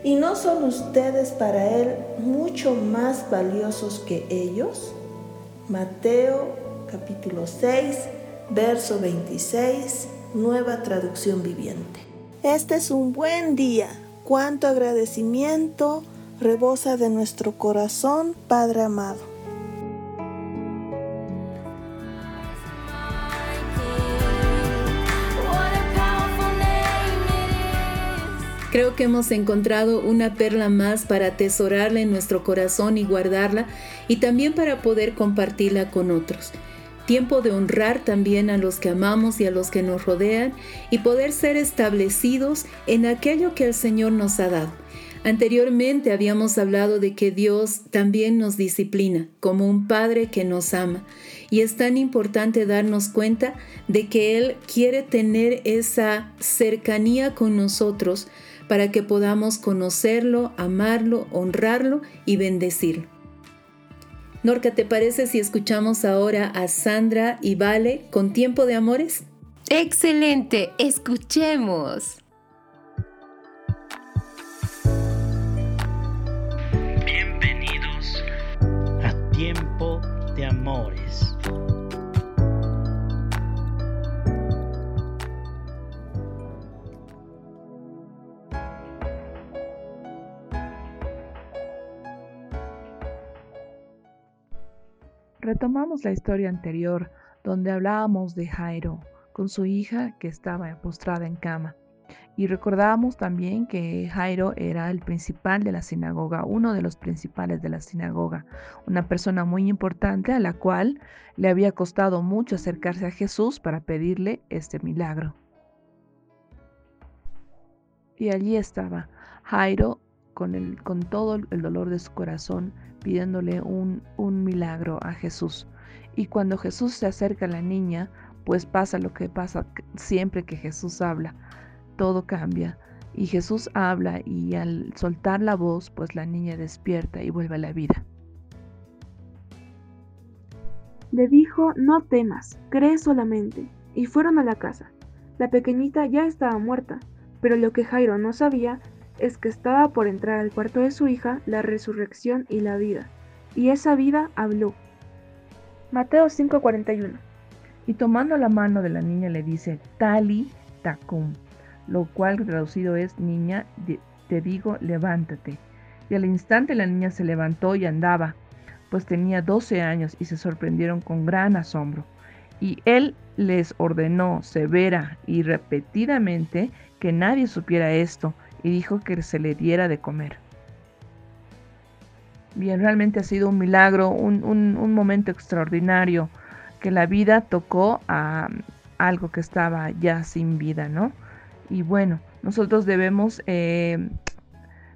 ¿Y no son ustedes para Él mucho más valiosos que ellos? Mateo capítulo 6, verso 26, nueva traducción viviente. Este es un buen día. Cuánto agradecimiento rebosa de nuestro corazón, Padre amado. Creo que hemos encontrado una perla más para atesorarla en nuestro corazón y guardarla y también para poder compartirla con otros. Tiempo de honrar también a los que amamos y a los que nos rodean y poder ser establecidos en aquello que el Señor nos ha dado. Anteriormente habíamos hablado de que Dios también nos disciplina como un Padre que nos ama y es tan importante darnos cuenta de que Él quiere tener esa cercanía con nosotros para que podamos conocerlo, amarlo, honrarlo y bendecirlo. Norca, ¿te parece si escuchamos ahora a Sandra y Vale con Tiempo de Amores? Excelente, escuchemos. Bienvenidos a Tiempo de Amores. Retomamos la historia anterior donde hablábamos de Jairo con su hija que estaba postrada en cama. Y recordábamos también que Jairo era el principal de la sinagoga, uno de los principales de la sinagoga, una persona muy importante a la cual le había costado mucho acercarse a Jesús para pedirle este milagro. Y allí estaba Jairo con, el, con todo el dolor de su corazón, pidiéndole un, un milagro a Jesús. Y cuando Jesús se acerca a la niña, pues pasa lo que pasa siempre que Jesús habla, todo cambia. Y Jesús habla y al soltar la voz, pues la niña despierta y vuelve a la vida. Le dijo, no temas, cree solamente. Y fueron a la casa. La pequeñita ya estaba muerta, pero lo que Jairo no sabía es que estaba por entrar al cuarto de su hija la resurrección y la vida, y esa vida habló. Mateo 5:41 Y tomando la mano de la niña le dice, Tali tacum, lo cual traducido es, niña, te digo, levántate. Y al instante la niña se levantó y andaba, pues tenía 12 años y se sorprendieron con gran asombro. Y él les ordenó severa y repetidamente que nadie supiera esto y dijo que se le diera de comer. Bien, realmente ha sido un milagro, un, momento extraordinario, que la vida tocó a algo que estaba ya sin vida, ¿no? Y bueno, nosotros debemos eh,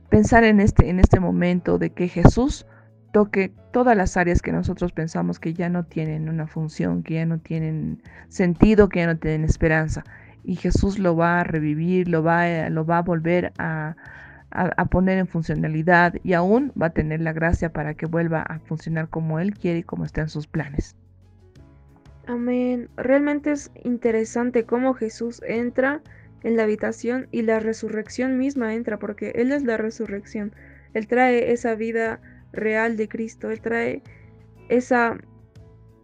pensar en este, en este momento de que Jesús toque todas las áreas que nosotros pensamos que ya no tienen una función, que ya no tienen sentido, que ya no tienen esperanza y Jesús lo va a revivir, lo va, lo va a volver a, poner en funcionalidad y aún va a tener la gracia para que vuelva a funcionar como Él quiere y como está sus planes. Amén. Realmente es interesante cómo Jesús entra en la habitación y la resurrección misma entra, porque Él es la resurrección. Él trae esa vida real de Cristo, Él trae esa,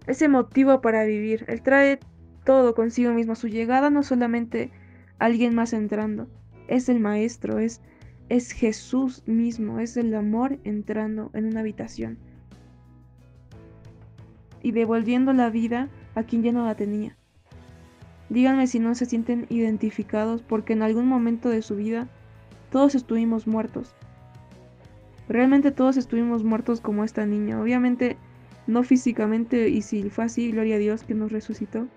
ese motivo para vivir, Él trae todo consigo mismo. Su llegada no solamente alguien más entrando, es el Maestro, es, es Jesús mismo, es el amor entrando en una habitación y devolviendo la vida a quien ya no la tenía. Díganme si no se sienten identificados porque en algún momento de su vida todos estuvimos muertos. Realmente todos estuvimos muertos como esta niña. Obviamente no físicamente y si fue así, gloria a Dios que nos resucitó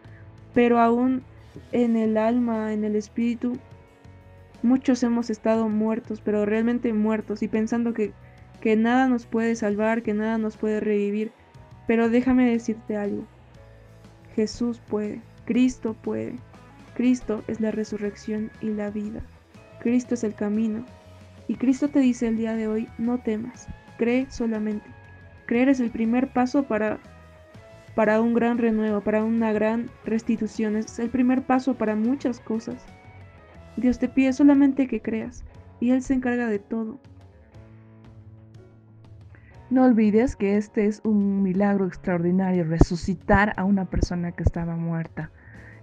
pero aún en el alma, en el espíritu, muchos hemos estado muertos, pero realmente muertos y pensando que, que nada nos puede salvar, que nada nos puede revivir. Pero déjame decirte algo. Jesús puede, Cristo puede. Cristo es la resurrección y la vida. Cristo es el camino. Y Cristo te dice el día de hoy, no temas, cree solamente. Creer es el primer paso para para un gran renuevo, para una gran restitución. Es el primer paso para muchas cosas. Dios te pide solamente que creas y Él se encarga de todo. No olvides que este es un milagro extraordinario, resucitar a una persona que estaba muerta.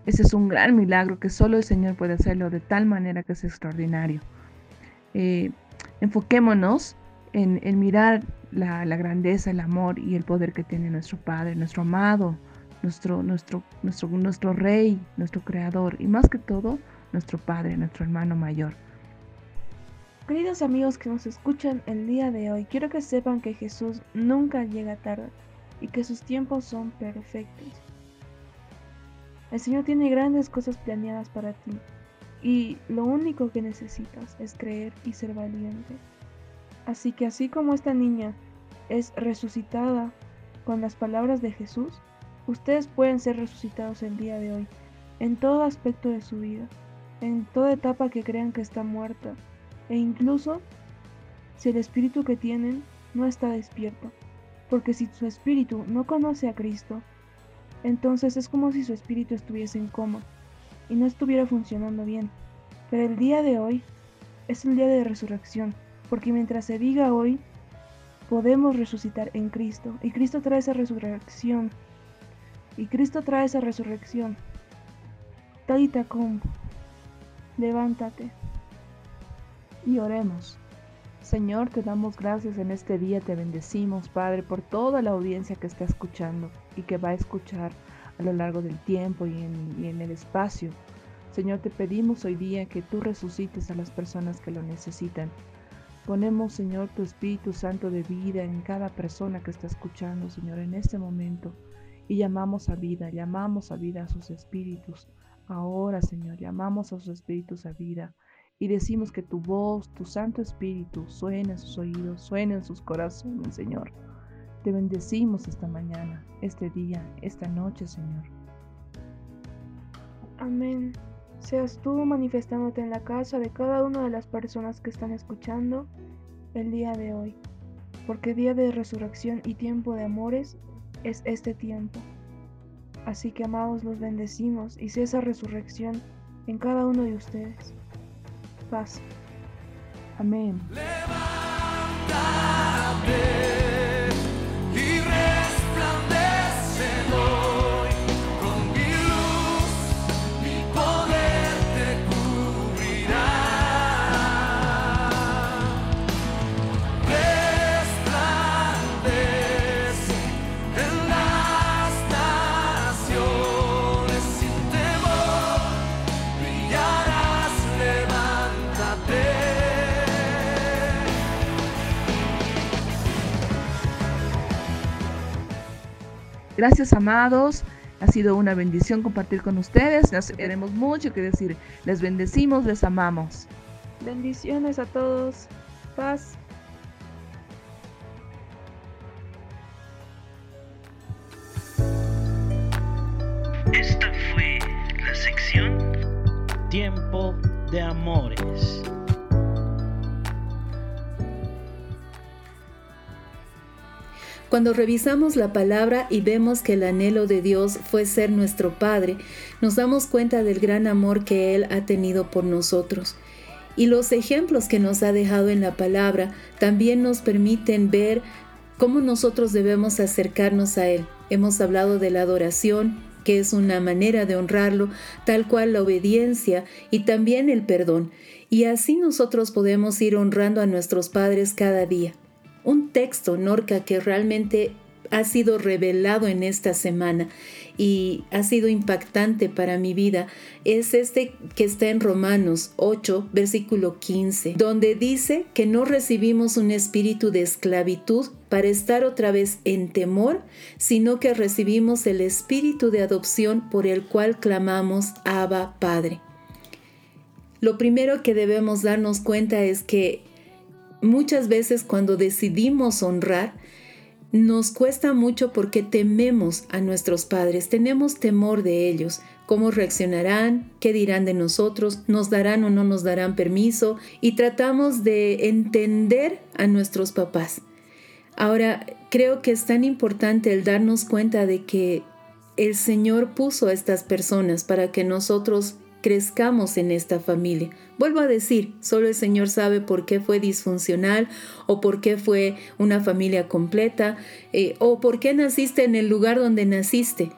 Ese es un gran milagro que solo el Señor puede hacerlo de tal manera que es extraordinario. Eh, enfoquémonos en, mirar la, grandeza, el amor y el poder que tiene nuestro Padre, nuestro amado, nuestro, nuestro, nuestro, nuestro Rey, nuestro Creador y más que todo nuestro Padre, nuestro hermano mayor. Queridos amigos que nos escuchan el día de hoy, quiero que sepan que Jesús nunca llega tarde y que sus tiempos son perfectos. El Señor tiene grandes cosas planeadas para ti y lo único que necesitas es creer y ser valiente. Así que así como esta niña es resucitada con las palabras de Jesús, ustedes pueden ser resucitados el día de hoy, en todo aspecto de su vida, en toda etapa que crean que está muerta, e incluso si el espíritu que tienen no está despierto, porque si su espíritu no conoce a Cristo, entonces es como si su espíritu estuviese en coma y no estuviera funcionando bien. Pero el día de hoy es el día de resurrección, porque mientras se diga hoy, podemos resucitar en Cristo. Y Cristo trae esa resurrección. Y Cristo trae esa resurrección. Talita levántate. Y oremos. Señor, te damos gracias en este día, te bendecimos, Padre, por toda la audiencia que está escuchando y que va a escuchar a lo largo del tiempo y en, el espacio. Señor, te pedimos hoy día que tú resucites a las personas que lo necesitan. Ponemos, Señor, tu Espíritu Santo de vida en cada persona que está escuchando, Señor, en este momento. Y llamamos a vida, llamamos a vida a sus espíritus. Ahora, Señor, llamamos a sus espíritus a vida y decimos que tu voz, tu Santo Espíritu, suene en sus oídos, suene en sus corazones, Señor. Te bendecimos esta mañana, este día, esta noche, Señor. Amén. Seas tú manifestándote en la casa de cada una de las personas que están escuchando el día de hoy, porque día de resurrección y tiempo de amores es este tiempo. Así que amados los bendecimos y sea esa resurrección en cada uno de ustedes paz. Amén. Gracias, amados. Ha sido una bendición compartir con ustedes. Nos tenemos mucho que decir. Les bendecimos, les amamos. Bendiciones a todos. Paz. Esta fue la sección Tiempo de Amores. Cuando revisamos la palabra y vemos que el anhelo de Dios fue ser nuestro Padre, nos damos cuenta del gran amor que Él ha tenido por nosotros. Y los ejemplos que nos ha dejado en la palabra también nos permiten ver cómo nosotros debemos acercarnos a Él. Hemos hablado de la adoración, que es una manera de honrarlo, tal cual la obediencia y también el perdón. Y así nosotros podemos ir honrando a nuestros padres cada día. Un texto, Norca, que realmente ha sido revelado en esta semana y ha sido impactante para mi vida es este que está en Romanos 8, versículo 15, donde dice que no recibimos un espíritu de esclavitud para estar otra vez en temor, sino que recibimos el espíritu de adopción por el cual clamamos Abba Padre. Lo primero que debemos darnos cuenta es que muchas veces cuando decidimos honrar, nos cuesta mucho porque tememos a nuestros padres, tenemos temor de ellos, cómo reaccionarán, qué dirán de nosotros, nos darán o no nos darán permiso y tratamos de entender a nuestros papás. Ahora, creo que es tan importante el darnos cuenta de que el Señor puso a estas personas para que nosotros crezcamos en esta familia. Vuelvo a decir, solo el Señor sabe por qué fue disfuncional o por qué fue una familia completa eh, o por qué naciste en el lugar donde naciste.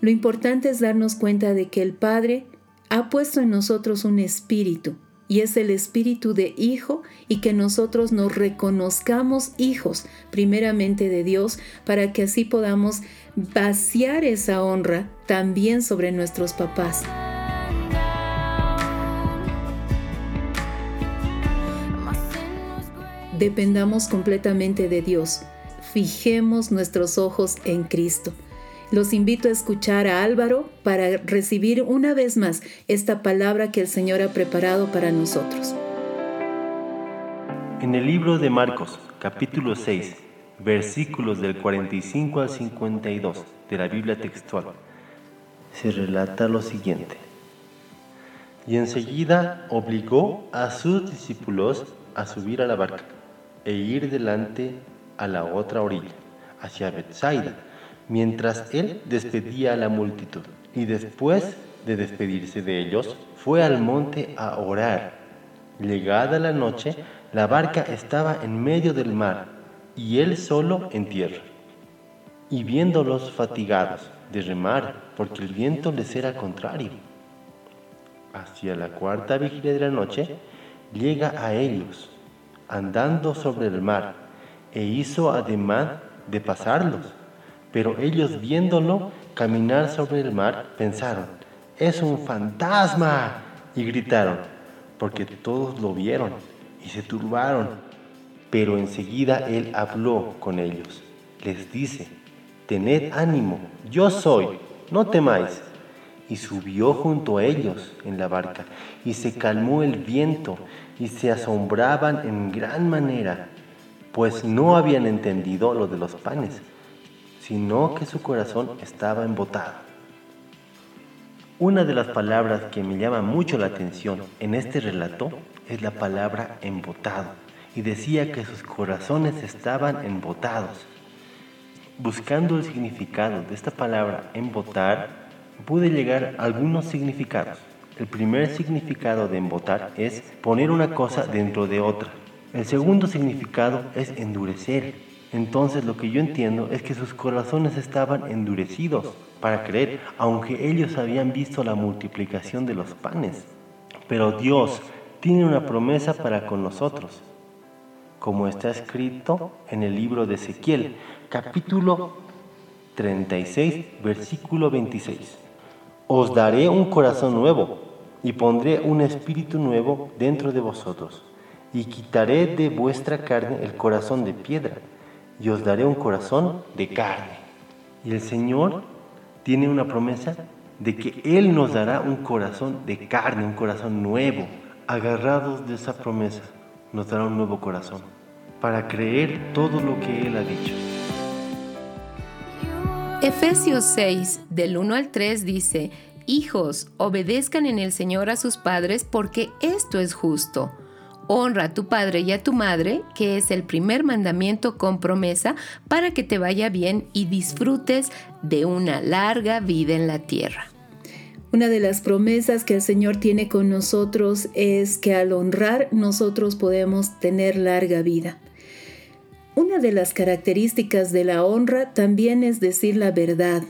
Lo importante es darnos cuenta de que el Padre ha puesto en nosotros un espíritu y es el espíritu de hijo y que nosotros nos reconozcamos hijos primeramente de Dios para que así podamos vaciar esa honra también sobre nuestros papás. Dependamos completamente de Dios. Fijemos nuestros ojos en Cristo. Los invito a escuchar a Álvaro para recibir una vez más esta palabra que el Señor ha preparado para nosotros. En el libro de Marcos, capítulo 6, versículos del 45 al 52 de la Biblia textual, se relata lo siguiente. Y enseguida obligó a sus discípulos a subir a la barca e ir delante a la otra orilla, hacia Bethsaida mientras él despedía a la multitud. Y después de despedirse de ellos, fue al monte a orar. Llegada la noche, la barca estaba en medio del mar y él solo en tierra. Y viéndolos fatigados de remar, porque el viento les era contrario, hacia la cuarta vigilia de la noche, llega a ellos, andando sobre el mar, e hizo ademán de pasarlos pero ellos viéndolo caminar sobre el mar, pensaron, es un fantasma, y gritaron, porque todos lo vieron y se turbaron. Pero enseguida él habló con ellos. Les dice, tened ánimo, yo soy, no temáis. Y subió junto a ellos en la barca, y se calmó el viento, y se asombraban en gran manera, pues no habían entendido lo de los panes sino que su corazón estaba embotado. Una de las palabras que me llama mucho la atención en este relato es la palabra embotado, y decía que sus corazones estaban embotados. Buscando el significado de esta palabra embotar, pude llegar a algunos significados. El primer significado de embotar es poner una cosa dentro de otra. El segundo significado es endurecer, entonces lo que yo entiendo es que sus corazones estaban endurecidos para creer, aunque ellos habían visto la multiplicación de los panes. Pero Dios tiene una promesa para con nosotros, como está escrito en el libro de Ezequiel, capítulo 36, versículo 26. Os daré un corazón nuevo y pondré un espíritu nuevo dentro de vosotros, y quitaré de vuestra carne el corazón de piedra y os daré un corazón de carne. Y el Señor tiene una promesa de que Él nos dará un corazón de carne, un corazón nuevo. Agarrados de esa promesa, nos dará un nuevo corazón para creer todo lo que Él ha dicho. Efesios 6, del 1 al 3 dice, Hijos, obedezcan en el Señor a sus padres porque esto es justo. Honra a tu padre y a tu madre, que es el primer mandamiento con promesa para que te vaya bien y disfrutes de una larga vida en la tierra. Una de las promesas que el Señor tiene con nosotros es que al honrar nosotros podemos tener larga vida. Una de las características de la honra también es decir la verdad.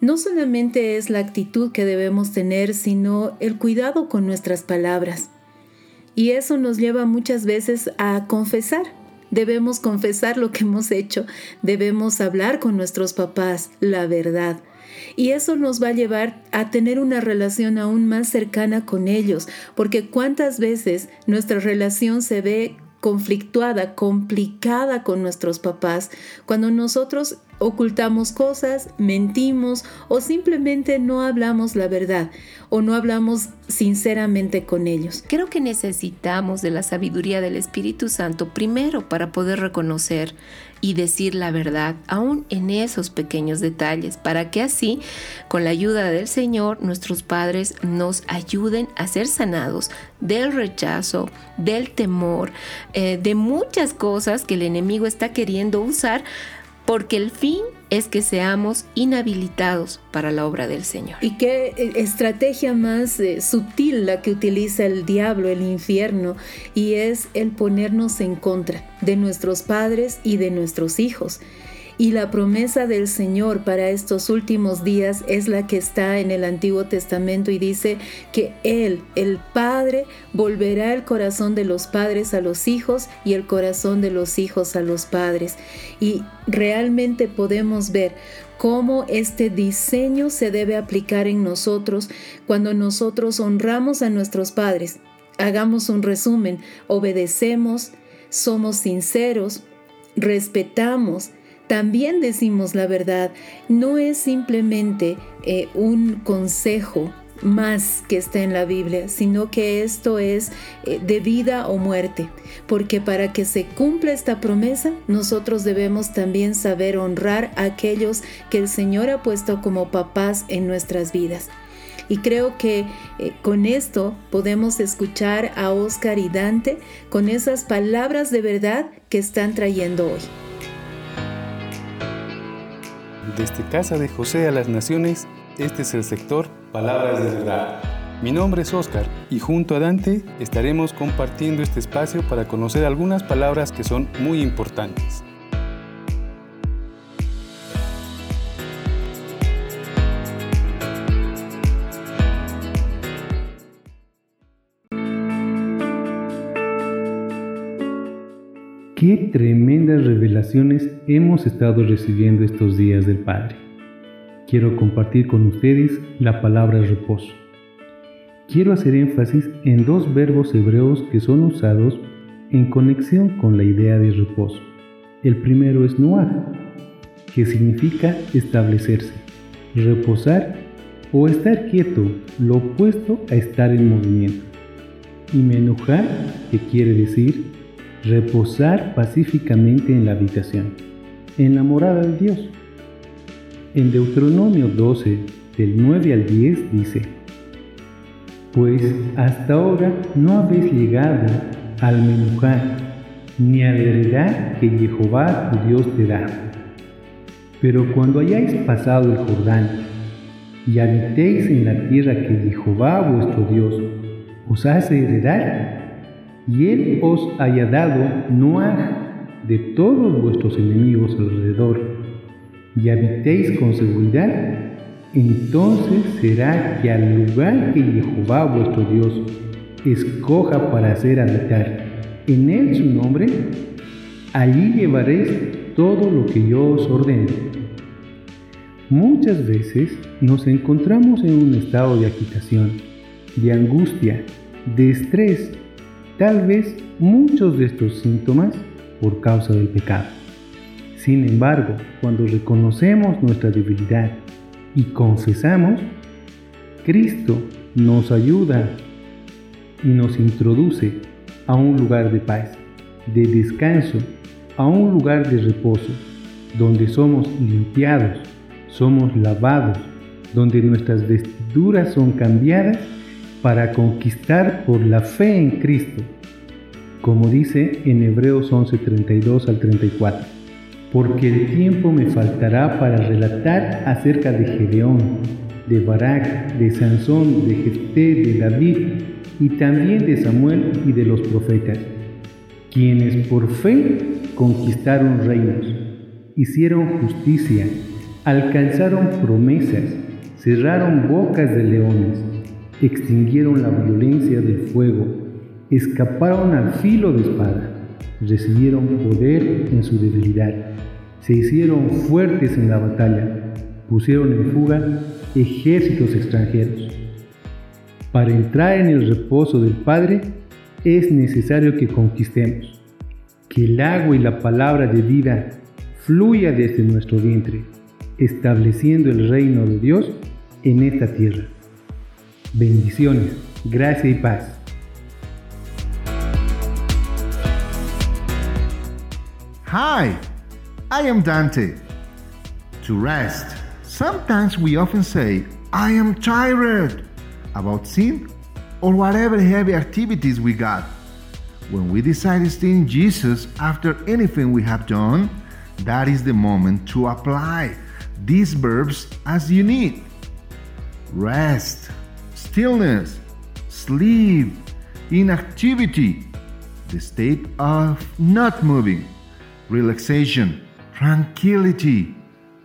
No solamente es la actitud que debemos tener, sino el cuidado con nuestras palabras. Y eso nos lleva muchas veces a confesar. Debemos confesar lo que hemos hecho, debemos hablar con nuestros papás la verdad. Y eso nos va a llevar a tener una relación aún más cercana con ellos, porque cuántas veces nuestra relación se ve conflictuada, complicada con nuestros papás, cuando nosotros ocultamos cosas, mentimos o simplemente no hablamos la verdad o no hablamos sinceramente con ellos. Creo que necesitamos de la sabiduría del Espíritu Santo primero para poder reconocer y decir la verdad, aún en esos pequeños detalles, para que así, con la ayuda del Señor, nuestros padres nos ayuden a ser sanados del rechazo, del temor, eh, de muchas cosas que el enemigo está queriendo usar porque el fin es que seamos inhabilitados para la obra del Señor. Y qué eh, estrategia más eh, sutil la que utiliza el diablo, el infierno, y es el ponernos en contra de nuestros padres y de nuestros hijos. Y la promesa del Señor para estos últimos días es la que está en el Antiguo Testamento y dice que Él, el Padre, volverá el corazón de los padres a los hijos y el corazón de los hijos a los padres. Y realmente podemos ver cómo este diseño se debe aplicar en nosotros cuando nosotros honramos a nuestros padres. Hagamos un resumen, obedecemos, somos sinceros, respetamos, también decimos la verdad. No es simplemente eh, un consejo más que está en la Biblia, sino que esto es eh, de vida o muerte, porque para que se cumpla esta promesa, nosotros debemos también saber honrar a aquellos que el Señor ha puesto como papás en nuestras vidas. Y creo que eh, con esto podemos escuchar a Oscar y Dante con esas palabras de verdad que están trayendo hoy. Desde Casa de José a las Naciones, este es el sector Palabras de Verdad. Mi nombre es Oscar y junto a Dante estaremos compartiendo este espacio para conocer algunas palabras que son muy importantes. Hemos estado recibiendo estos días del Padre. Quiero compartir con ustedes la palabra reposo. Quiero hacer énfasis en dos verbos hebreos que son usados en conexión con la idea de reposo. El primero es noah, que significa establecerse, reposar o estar quieto, lo opuesto a estar en movimiento. Y menujar, que quiere decir reposar pacíficamente en la habitación, en la morada de Dios. En Deuteronomio 12, del 9 al 10 dice, Pues hasta ahora no habéis llegado al menujar, ni a la heredad que Jehová tu Dios te da. Pero cuando hayáis pasado el Jordán y habitéis en la tierra que Jehová vuestro Dios os hace heredar, y Él os haya dado Noah de todos vuestros enemigos alrededor, y habitéis con seguridad, entonces será que al lugar que Jehová vuestro Dios escoja para hacer habitar en él su nombre, allí llevaréis todo lo que yo os ordeno. Muchas veces nos encontramos en un estado de agitación, de angustia, de estrés Tal vez muchos de estos síntomas por causa del pecado. Sin embargo, cuando reconocemos nuestra debilidad y confesamos, Cristo nos ayuda y nos introduce a un lugar de paz, de descanso, a un lugar de reposo, donde somos limpiados, somos lavados, donde nuestras vestiduras son cambiadas para conquistar por la fe en Cristo, como dice en Hebreos 11:32 al 34. Porque el tiempo me faltará para relatar acerca de Gedeón, de Barak, de Sansón, de Jefté, de David y también de Samuel y de los profetas, quienes por fe conquistaron reinos, hicieron justicia, alcanzaron promesas, cerraron bocas de leones extinguieron la violencia del fuego, escaparon al filo de espada, recibieron poder en su debilidad, se hicieron fuertes en la batalla, pusieron en fuga ejércitos extranjeros. Para entrar en el reposo del Padre es necesario que conquistemos, que el agua y la palabra de vida fluya desde nuestro vientre, estableciendo el reino de Dios en esta tierra. Bendiciones, gracia y paz. Hi, I am Dante. To rest. Sometimes we often say, I am tired about sin or whatever heavy activities we got. When we decide to stay in Jesus after anything we have done, that is the moment to apply these verbs as you need rest, stillness, sleep, inactivity, the state of not moving, relaxation, tranquility,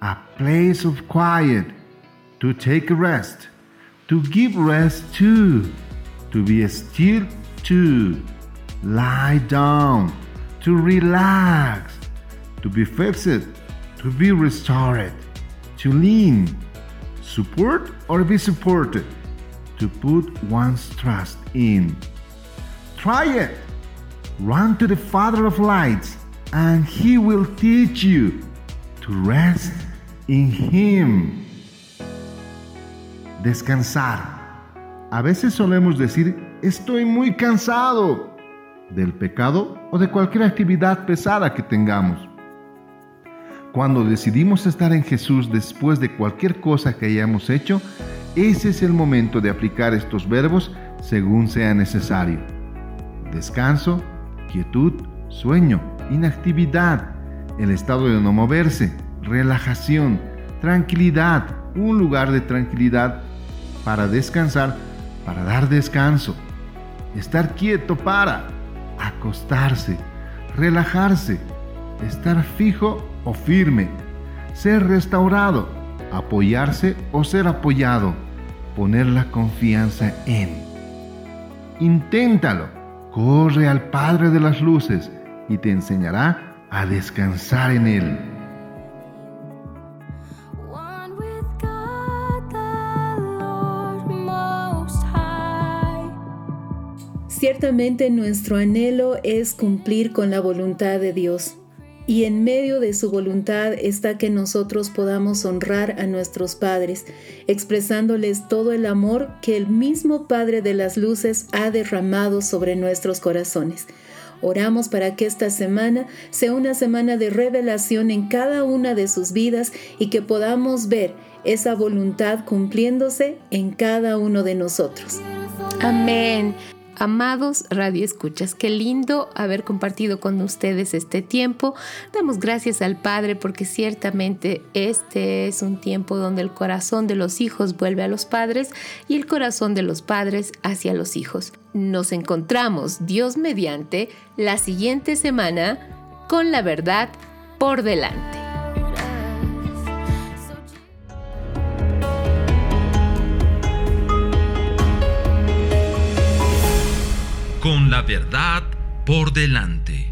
a place of quiet, to take rest, to give rest to, to be still to, lie down, to relax, to be fixed, to be restored, to lean, support or be supported, to put one's trust in. Try it. Run to the Father of lights, and He will teach you to rest in Him. Descansar. A veces solemos decir, estoy muy cansado del pecado o de cualquier actividad pesada que tengamos. Cuando decidimos estar en Jesús después de cualquier cosa que hayamos hecho, ese es el momento de aplicar estos verbos según sea necesario. Descanso, quietud, sueño, inactividad, el estado de no moverse, relajación, tranquilidad, un lugar de tranquilidad para descansar, para dar descanso, estar quieto para acostarse, relajarse, estar fijo o firme, ser restaurado, apoyarse o ser apoyado, poner la confianza en. Inténtalo, corre al Padre de las Luces y te enseñará a descansar en Él. Ciertamente nuestro anhelo es cumplir con la voluntad de Dios. Y en medio de su voluntad está que nosotros podamos honrar a nuestros padres, expresándoles todo el amor que el mismo Padre de las Luces ha derramado sobre nuestros corazones. Oramos para que esta semana sea una semana de revelación en cada una de sus vidas y que podamos ver esa voluntad cumpliéndose en cada uno de nosotros. Amén. Amados Radio Escuchas, qué lindo haber compartido con ustedes este tiempo. Damos gracias al Padre porque ciertamente este es un tiempo donde el corazón de los hijos vuelve a los padres y el corazón de los padres hacia los hijos. Nos encontramos, Dios mediante, la siguiente semana con la verdad por delante. Con la verdad por delante.